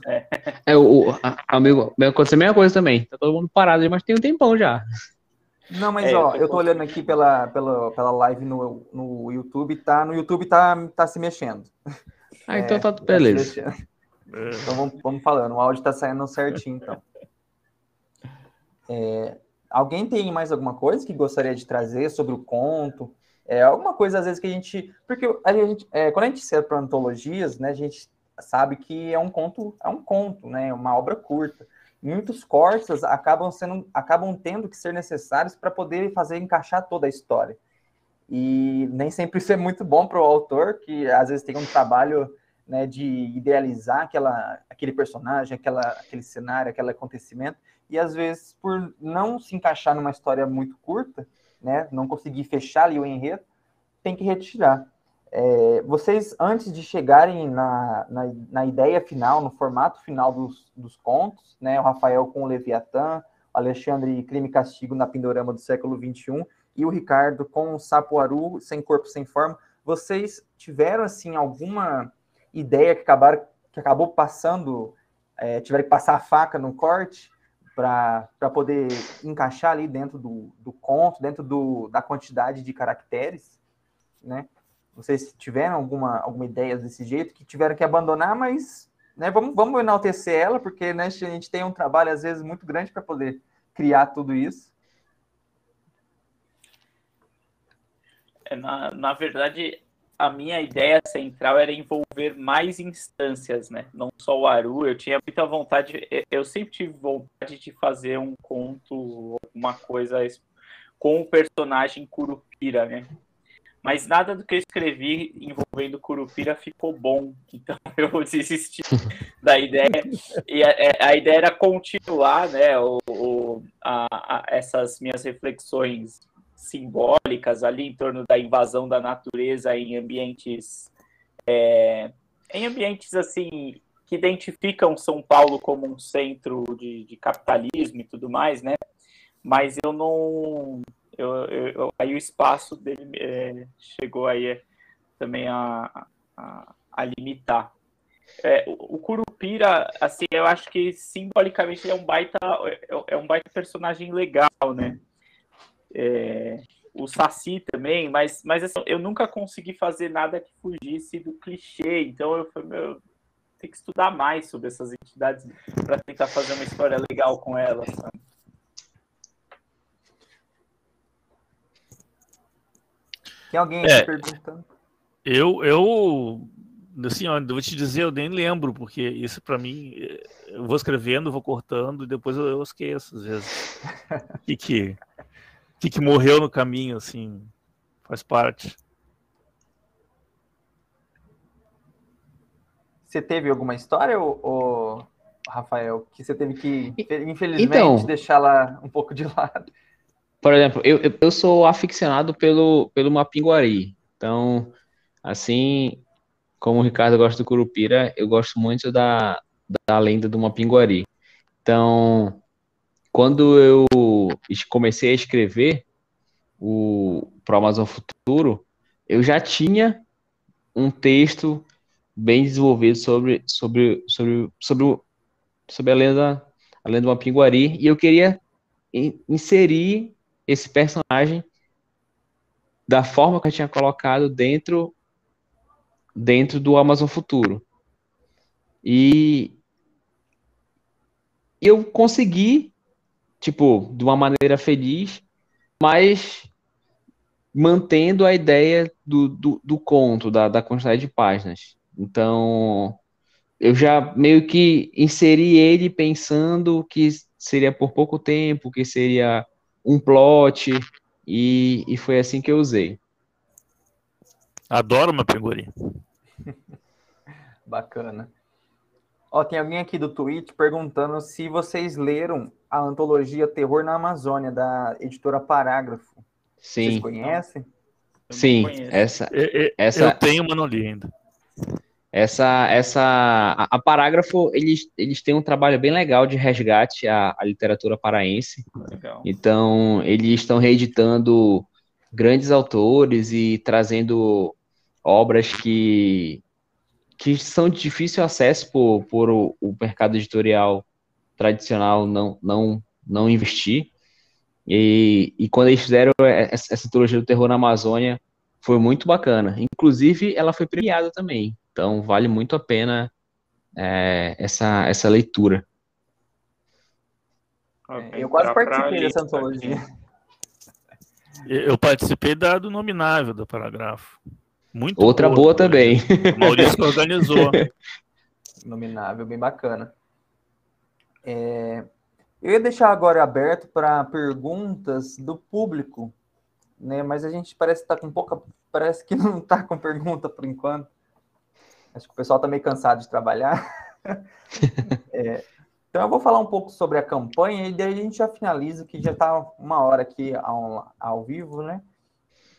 É. é o, a, amigo, aconteceu a mesma coisa também. Está todo mundo parado, mas tem um tempão já. Não, mas é, ó, eu tô olhando aqui pela, pela, pela live no, no YouTube, tá? No YouTube tá, tá se mexendo. Ah, então tá, é, tá beleza. Tá então vamos, vamos falando, o áudio tá saindo certinho, então. É, alguém tem mais alguma coisa que gostaria de trazer sobre o conto? É, alguma coisa, às vezes, que a gente. Porque a gente, é, quando a gente se para antologias, né, a gente sabe que é um conto, é um conto, né? Uma obra curta muitos cortes acabam sendo acabam tendo que ser necessários para poder fazer encaixar toda a história. E nem sempre isso é muito bom para o autor, que às vezes tem um trabalho né, de idealizar aquela, aquele personagem, aquela, aquele cenário, aquele acontecimento, e às vezes, por não se encaixar numa história muito curta, né, não conseguir fechar ali o enredo, tem que retirar. É, vocês, antes de chegarem na, na, na, ideia final, no formato final dos, dos contos, né, o Rafael com o Leviatã, o Alexandre Crime e Castigo na Pindorama do século XXI e o Ricardo com o Sapuaru, Sem Corpo, Sem Forma, vocês tiveram, assim, alguma ideia que, acabaram, que acabou passando, é, tiveram que passar a faca no corte para poder encaixar ali dentro do, do conto, dentro do, da quantidade de caracteres, né? Vocês tiveram alguma, alguma ideia desse jeito que tiveram que abandonar, mas né, vamos, vamos enaltecer ela, porque né, a gente tem um trabalho, às vezes, muito grande para poder criar tudo isso. É, na, na verdade, a minha ideia central era envolver mais instâncias, né? Não só o Aru, eu tinha muita vontade, eu sempre tive vontade de fazer um conto, uma coisa com o personagem Curupira, né? Mas nada do que eu escrevi envolvendo Curupira ficou bom, então eu desisti da ideia. E a, é, a, ideia era continuar né, o, o a, a, essas minhas reflexões simbólicas ali em torno da invasão da natureza em ambientes é, em ambientes assim que identificam São Paulo como um centro de, de capitalismo e tudo mais, né? Mas eu não. Eu, eu, aí o espaço dele é, chegou aí é, também a, a, a limitar. É, o, o Curupira, assim, eu acho que simbolicamente ele é um baita, é, é um baita personagem legal, né? É, o Saci também, mas, mas assim, eu nunca consegui fazer nada que fugisse do clichê, então eu falei, meu, tem que estudar mais sobre essas entidades para tentar fazer uma história legal com elas. Sabe? Tem alguém é, perguntando? Eu, eu, assim, ó, vou te dizer, eu nem lembro, porque isso para mim, eu vou escrevendo, vou cortando e depois eu, eu esqueço às vezes. O que que, que que morreu no caminho, assim, faz parte. Você teve alguma história, ou, Rafael, que você teve que, infelizmente, então, deixá-la um pouco de lado? Por exemplo, eu, eu sou aficionado pelo, pelo Mapinguari. Então, assim, como o Ricardo gosta do Curupira, eu gosto muito da, da lenda do Mapinguari. Então, quando eu comecei a escrever o Pro Amazon Futuro, eu já tinha um texto bem desenvolvido sobre, sobre, sobre, sobre, sobre a lenda a lenda do Mapinguari e eu queria inserir esse personagem da forma que eu tinha colocado dentro dentro do Amazon Futuro. E eu consegui, tipo, de uma maneira feliz, mas mantendo a ideia do, do, do conto, da, da quantidade de páginas. Então, eu já meio que inseri ele pensando que seria por pouco tempo, que seria um plot, e, e foi assim que eu usei. Adoro uma pegurinha. Bacana. Ó, tem alguém aqui do Twitch perguntando se vocês leram a antologia Terror na Amazônia, da editora Parágrafo. Sim. Vocês conhecem? Sim, essa, eu, essa. Eu tenho, mas não li ainda. Essa, essa, a, a, Parágrafo, eles, eles têm um trabalho bem legal de resgate à, à literatura paraense. Legal. Então, eles estão reeditando grandes autores e trazendo obras que, que são de difícil acesso por, por o, o mercado editorial tradicional não, não, não investir. E, e quando eles fizeram essa, essa trilogia do terror na Amazônia, foi muito bacana. Inclusive, ela foi premiada também. Então, vale muito a pena é, essa, essa leitura. É, eu quase participei dessa antologia. Eu participei da do nominável do parágrafo. Muito Outra boa, boa também. O Maurício organizou. Nominável, bem bacana. É, eu ia deixar agora aberto para perguntas do público, né? Mas a gente parece estar tá com pouca, parece que não está com pergunta por enquanto. Acho que o pessoal está meio cansado de trabalhar. é, então eu vou falar um pouco sobre a campanha e daí a gente já finaliza, que já está uma hora aqui ao, ao vivo, né?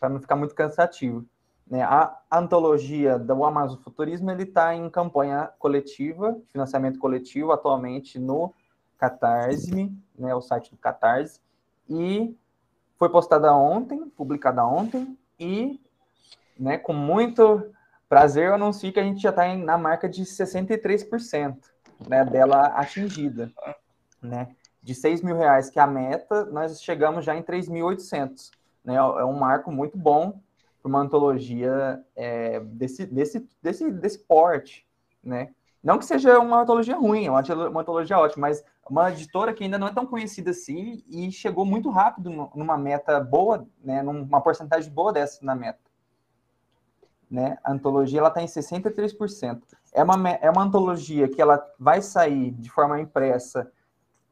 Para não ficar muito cansativo. Né? A antologia do Amazon Futurismo ele está em campanha coletiva, financiamento coletivo atualmente no Catarse, né, o site do Catarse, e foi postada ontem, publicada ontem, e né, com muito Prazer, eu anuncio que a gente já está na marca de 63% né, dela atingida. Né? De 6 mil reais, que é a meta, nós chegamos já em 3.800. Né? É um marco muito bom para uma antologia é, desse, desse, desse, desse porte. Né? Não que seja uma antologia ruim, é uma, uma antologia ótima, mas uma editora que ainda não é tão conhecida assim e chegou muito rápido numa meta boa, né, numa porcentagem boa dessa na meta né? A antologia ela está em 63%. É uma, é uma antologia que ela vai sair de forma impressa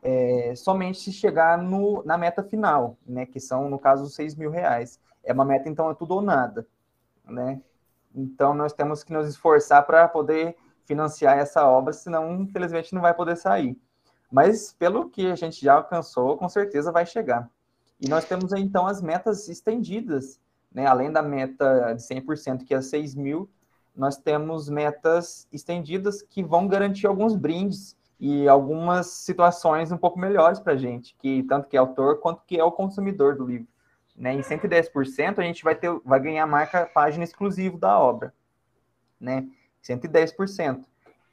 é, somente se chegar no, na meta final, né? Que são, no caso, os 6 mil reais. É uma meta, então, é tudo ou nada, né? Então, nós temos que nos esforçar para poder financiar essa obra, senão, infelizmente, não vai poder sair. Mas, pelo que a gente já alcançou, com certeza vai chegar. E nós temos, então, as metas estendidas né? Além da meta de 100%, que é 6 mil, nós temos metas estendidas que vão garantir alguns brindes e algumas situações um pouco melhores para a gente, que tanto que é autor quanto que é o consumidor do livro. Né? Em 110% a gente vai ter, vai ganhar a marca página exclusiva da obra, né? 110%.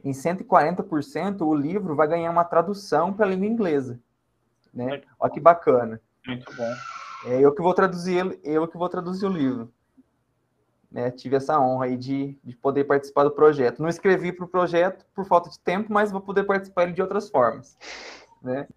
Em 140% o livro vai ganhar uma tradução para a língua inglesa, né? Olha que bacana. Muito bom. É eu que vou traduzir, eu que vou traduzir o livro. Né, tive essa honra aí de, de poder participar do projeto. Não escrevi para o projeto por falta de tempo, mas vou poder participar de outras formas. Né?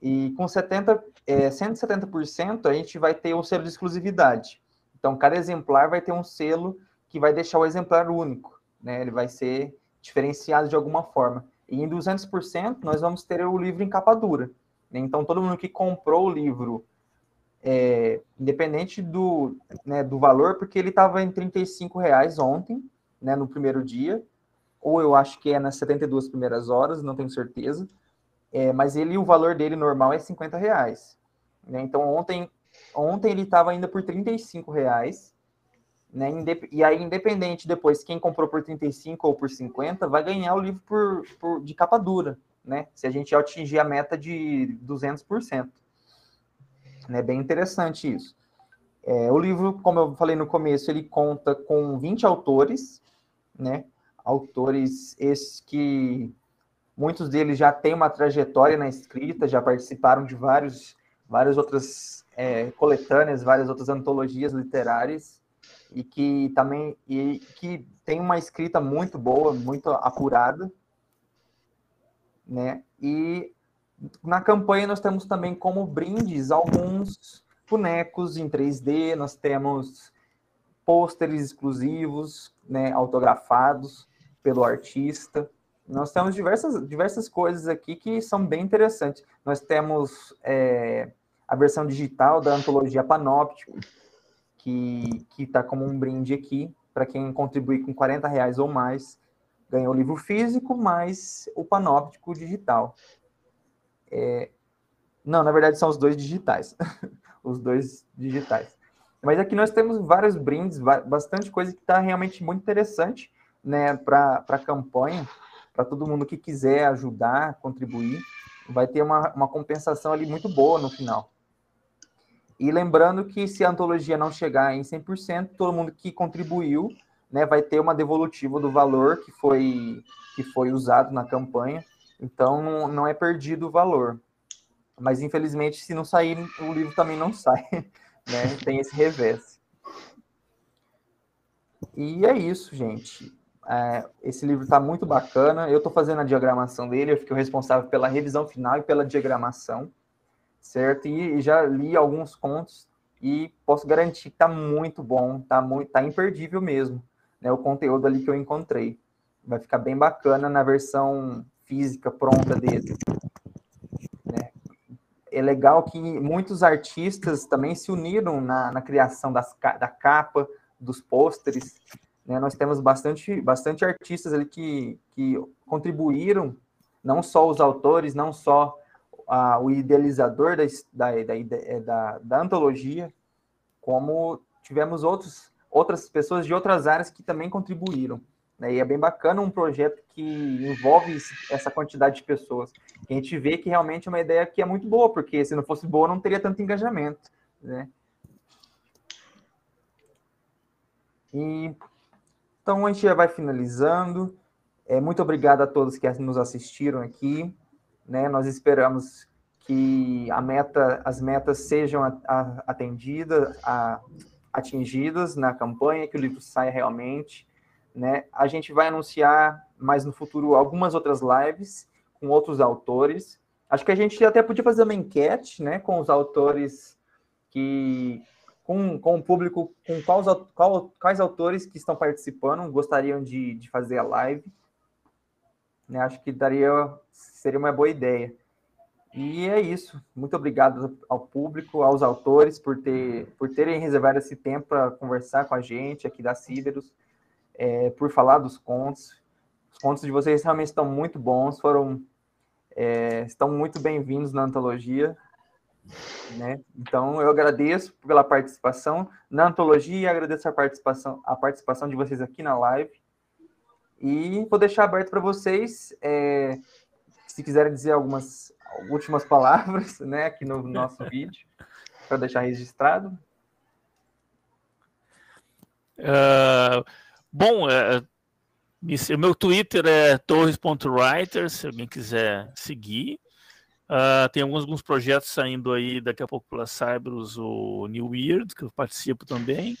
E com 70, é, 170% a gente vai ter um selo de exclusividade. Então, cada exemplar vai ter um selo que vai deixar o exemplar único. Né? Ele vai ser diferenciado de alguma forma. E em 200% nós vamos ter o livro em capa dura. Né? Então, todo mundo que comprou o livro é, independente do, né, do valor, porque ele estava em 35 reais ontem, né, no primeiro dia, ou eu acho que é nas 72 primeiras horas, não tenho certeza, é, mas ele, o valor dele normal é 50 reais. Né? Então, ontem, ontem ele estava ainda por 35 reais, né? E aí, independente depois, quem comprou por 35 ou por 50, vai ganhar o livro por, por, de capa dura, né? Se a gente atingir a meta de 200%. É bem interessante isso. É, o livro, como eu falei no começo, ele conta com 20 autores, né? Autores esses que muitos deles já têm uma trajetória na escrita, já participaram de vários, várias outras é, coletâneas, várias outras antologias literárias e que também e que tem uma escrita muito boa, muito apurada, né? E na campanha nós temos também como brindes alguns bonecos em 3D, nós temos pôsteres exclusivos, né, autografados pelo artista. Nós temos diversas, diversas coisas aqui que são bem interessantes. Nós temos é, a versão digital da antologia Panóptico, que está como um brinde aqui, para quem contribuir com 40 reais ou mais, ganha o livro físico mais o Panóptico digital. É... Não, na verdade são os dois digitais. os dois digitais. Mas aqui nós temos vários brindes, bastante coisa que está realmente muito interessante né, para a campanha, para todo mundo que quiser ajudar, contribuir. Vai ter uma, uma compensação ali muito boa no final. E lembrando que se a antologia não chegar em 100%, todo mundo que contribuiu né, vai ter uma devolutiva do valor que foi, que foi usado na campanha. Então, não, é perdido o valor. Mas, infelizmente, se não sair, o livro também não sai. Né? Tem esse revés. E é isso, gente. É, esse livro está muito bacana. Eu estou fazendo a diagramação dele. Eu fiquei responsável pela revisão final e pela diagramação, certo? E, e já li alguns contos e posso garantir que está muito bom, está muito, tá imperdível mesmo, né? O conteúdo ali que eu encontrei. Vai ficar bem bacana na versão física pronta dele. Né? É legal que muitos artistas também se uniram na, na criação das, da capa, dos pôsteres. Né? Nós temos bastante, bastante artistas ali que, que contribuíram, não só os autores, não só o idealizador da, da, da, da, da antologia, como tivemos outros, outras pessoas de outras áreas que também contribuíram. Né? E é bem bacana um projeto que envolve essa quantidade de pessoas. a gente vê que realmente é uma ideia que é muito boa, porque se não fosse boa, não teria tanto engajamento. Né? E, então a gente já vai finalizando. É, muito obrigado a todos que nos assistiram aqui. Né? Nós esperamos que a meta, as metas sejam atendidas, a, atingidas na campanha, que o livro saia realmente. Né? A gente vai anunciar mais no futuro algumas outras lives com outros autores. Acho que a gente até podia fazer uma enquete né, com os autores que. Com, com o público, com quais, qual, quais autores que estão participando gostariam de, de fazer a live. Né, acho que daria, seria uma boa ideia. E é isso. Muito obrigado ao público, aos autores, por, ter, por terem reservado esse tempo para conversar com a gente aqui da Cideros é, por falar dos contos. Os contos de vocês realmente estão muito bons, foram é, estão muito bem-vindos na antologia. Né? Então eu agradeço pela participação na antologia e agradeço a participação, a participação de vocês aqui na live. E vou deixar aberto para vocês, é, se quiserem dizer algumas últimas palavras, né, aqui no nosso vídeo, para deixar registrado. Uh, bom, uh, meu Twitter é torres.writer, se alguém quiser seguir. Uh, tem alguns, alguns projetos saindo aí daqui a pouco pela Cyberus, o New Weird, que eu participo também,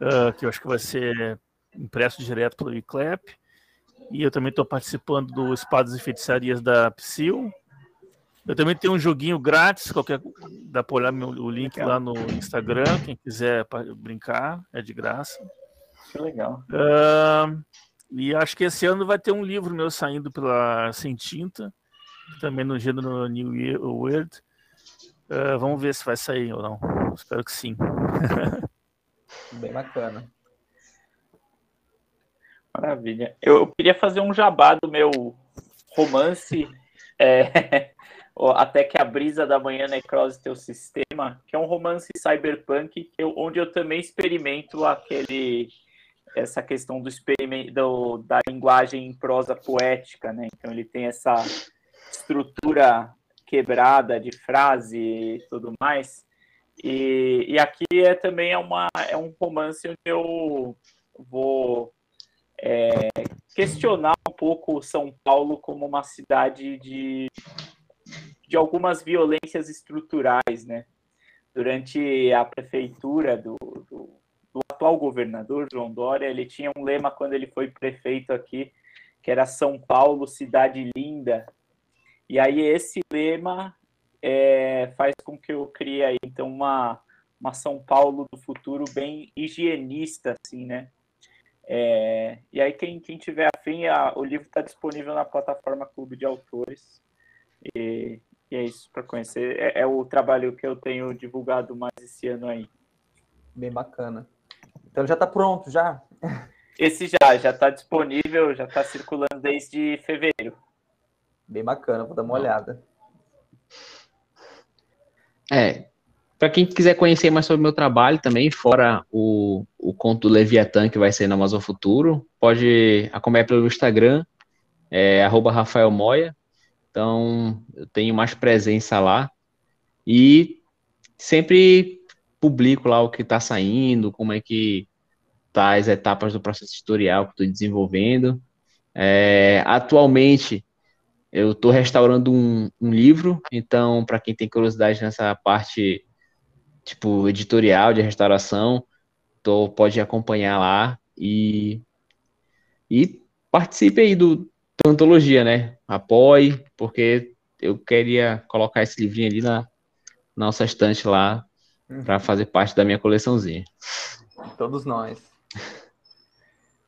uh, que eu acho que vai ser impresso direto pelo ICLAP. E eu também estou participando do Espadas e Feitiçarias da Psyll. Eu também tenho um joguinho grátis, qualquer dá para olhar meu, o link lá no Instagram, quem quiser brincar, é de graça. Que legal. Uh, e acho que esse ano vai ter um livro meu saindo pela Sem Tinta, também no gênero New Weird. Uh, vamos ver se vai sair ou não. Espero que sim. Bem bacana. Maravilha. Eu, eu queria fazer um jabá do meu romance é, Até que a brisa da manhã necrose teu sistema, que é um romance cyberpunk eu, onde eu também experimento aquele essa questão do experimento da linguagem em prosa poética, né? Então ele tem essa estrutura quebrada de frase e tudo mais. E, e aqui é também é, uma, é um romance onde eu vou é, questionar um pouco São Paulo como uma cidade de, de algumas violências estruturais, né? Durante a prefeitura do, do, do atual governador, João Dória, ele tinha um lema quando ele foi prefeito aqui, que era São Paulo, cidade linda. E aí esse lema é, faz com que eu crie aí, então, uma, uma São Paulo do futuro bem higienista, assim, né? É, e aí, quem, quem tiver afim, a, o livro está disponível na plataforma Clube de Autores. E, e é isso para conhecer. É, é, o trabalho que eu tenho divulgado mais esse ano aí. Bem bacana. Então já está pronto, já? Esse já, já está disponível, já está circulando desde fevereiro. Bem bacana, vou dar uma olhada. É, para quem quiser conhecer mais sobre o meu trabalho também, fora o, o conto do Leviatã que vai ser no Amazon Futuro, pode acompanhar pelo Instagram, é, arroba Rafael Moia. Então, eu tenho mais presença lá. E sempre publico lá o que está saindo, como é que tá as etapas do processo tutorial que estou desenvolvendo. É, atualmente, eu estou restaurando um, um, livro, então, para quem tem curiosidade nessa parte, tipo, editorial de restauração, tô, pode acompanhar lá e, e participe aí do, da antologia, né? Apoie, porque eu queria colocar esse livrinho ali na nossa estante lá para fazer parte da minha coleçãozinha. Todos nós.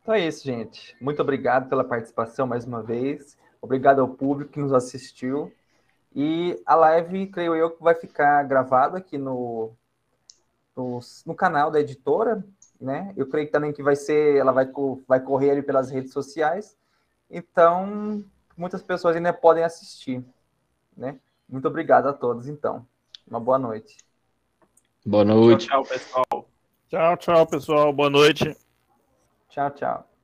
Então é isso, gente. Muito obrigado pela participação mais uma vez. Obrigado ao público que nos assistiu. E a live, creio eu, que vai ficar gravada aqui no, no, no, canal da editora, né? Eu creio também que vai ser, ela vai, vai correr ali pelas redes sociais. Então, muitas pessoas ainda podem assistir, né? Muito obrigado a todos, então. Uma boa noite. Boa noite. Tchau, tchau, pessoal. Tchau, tchau, pessoal. Boa noite. Tchau, tchau.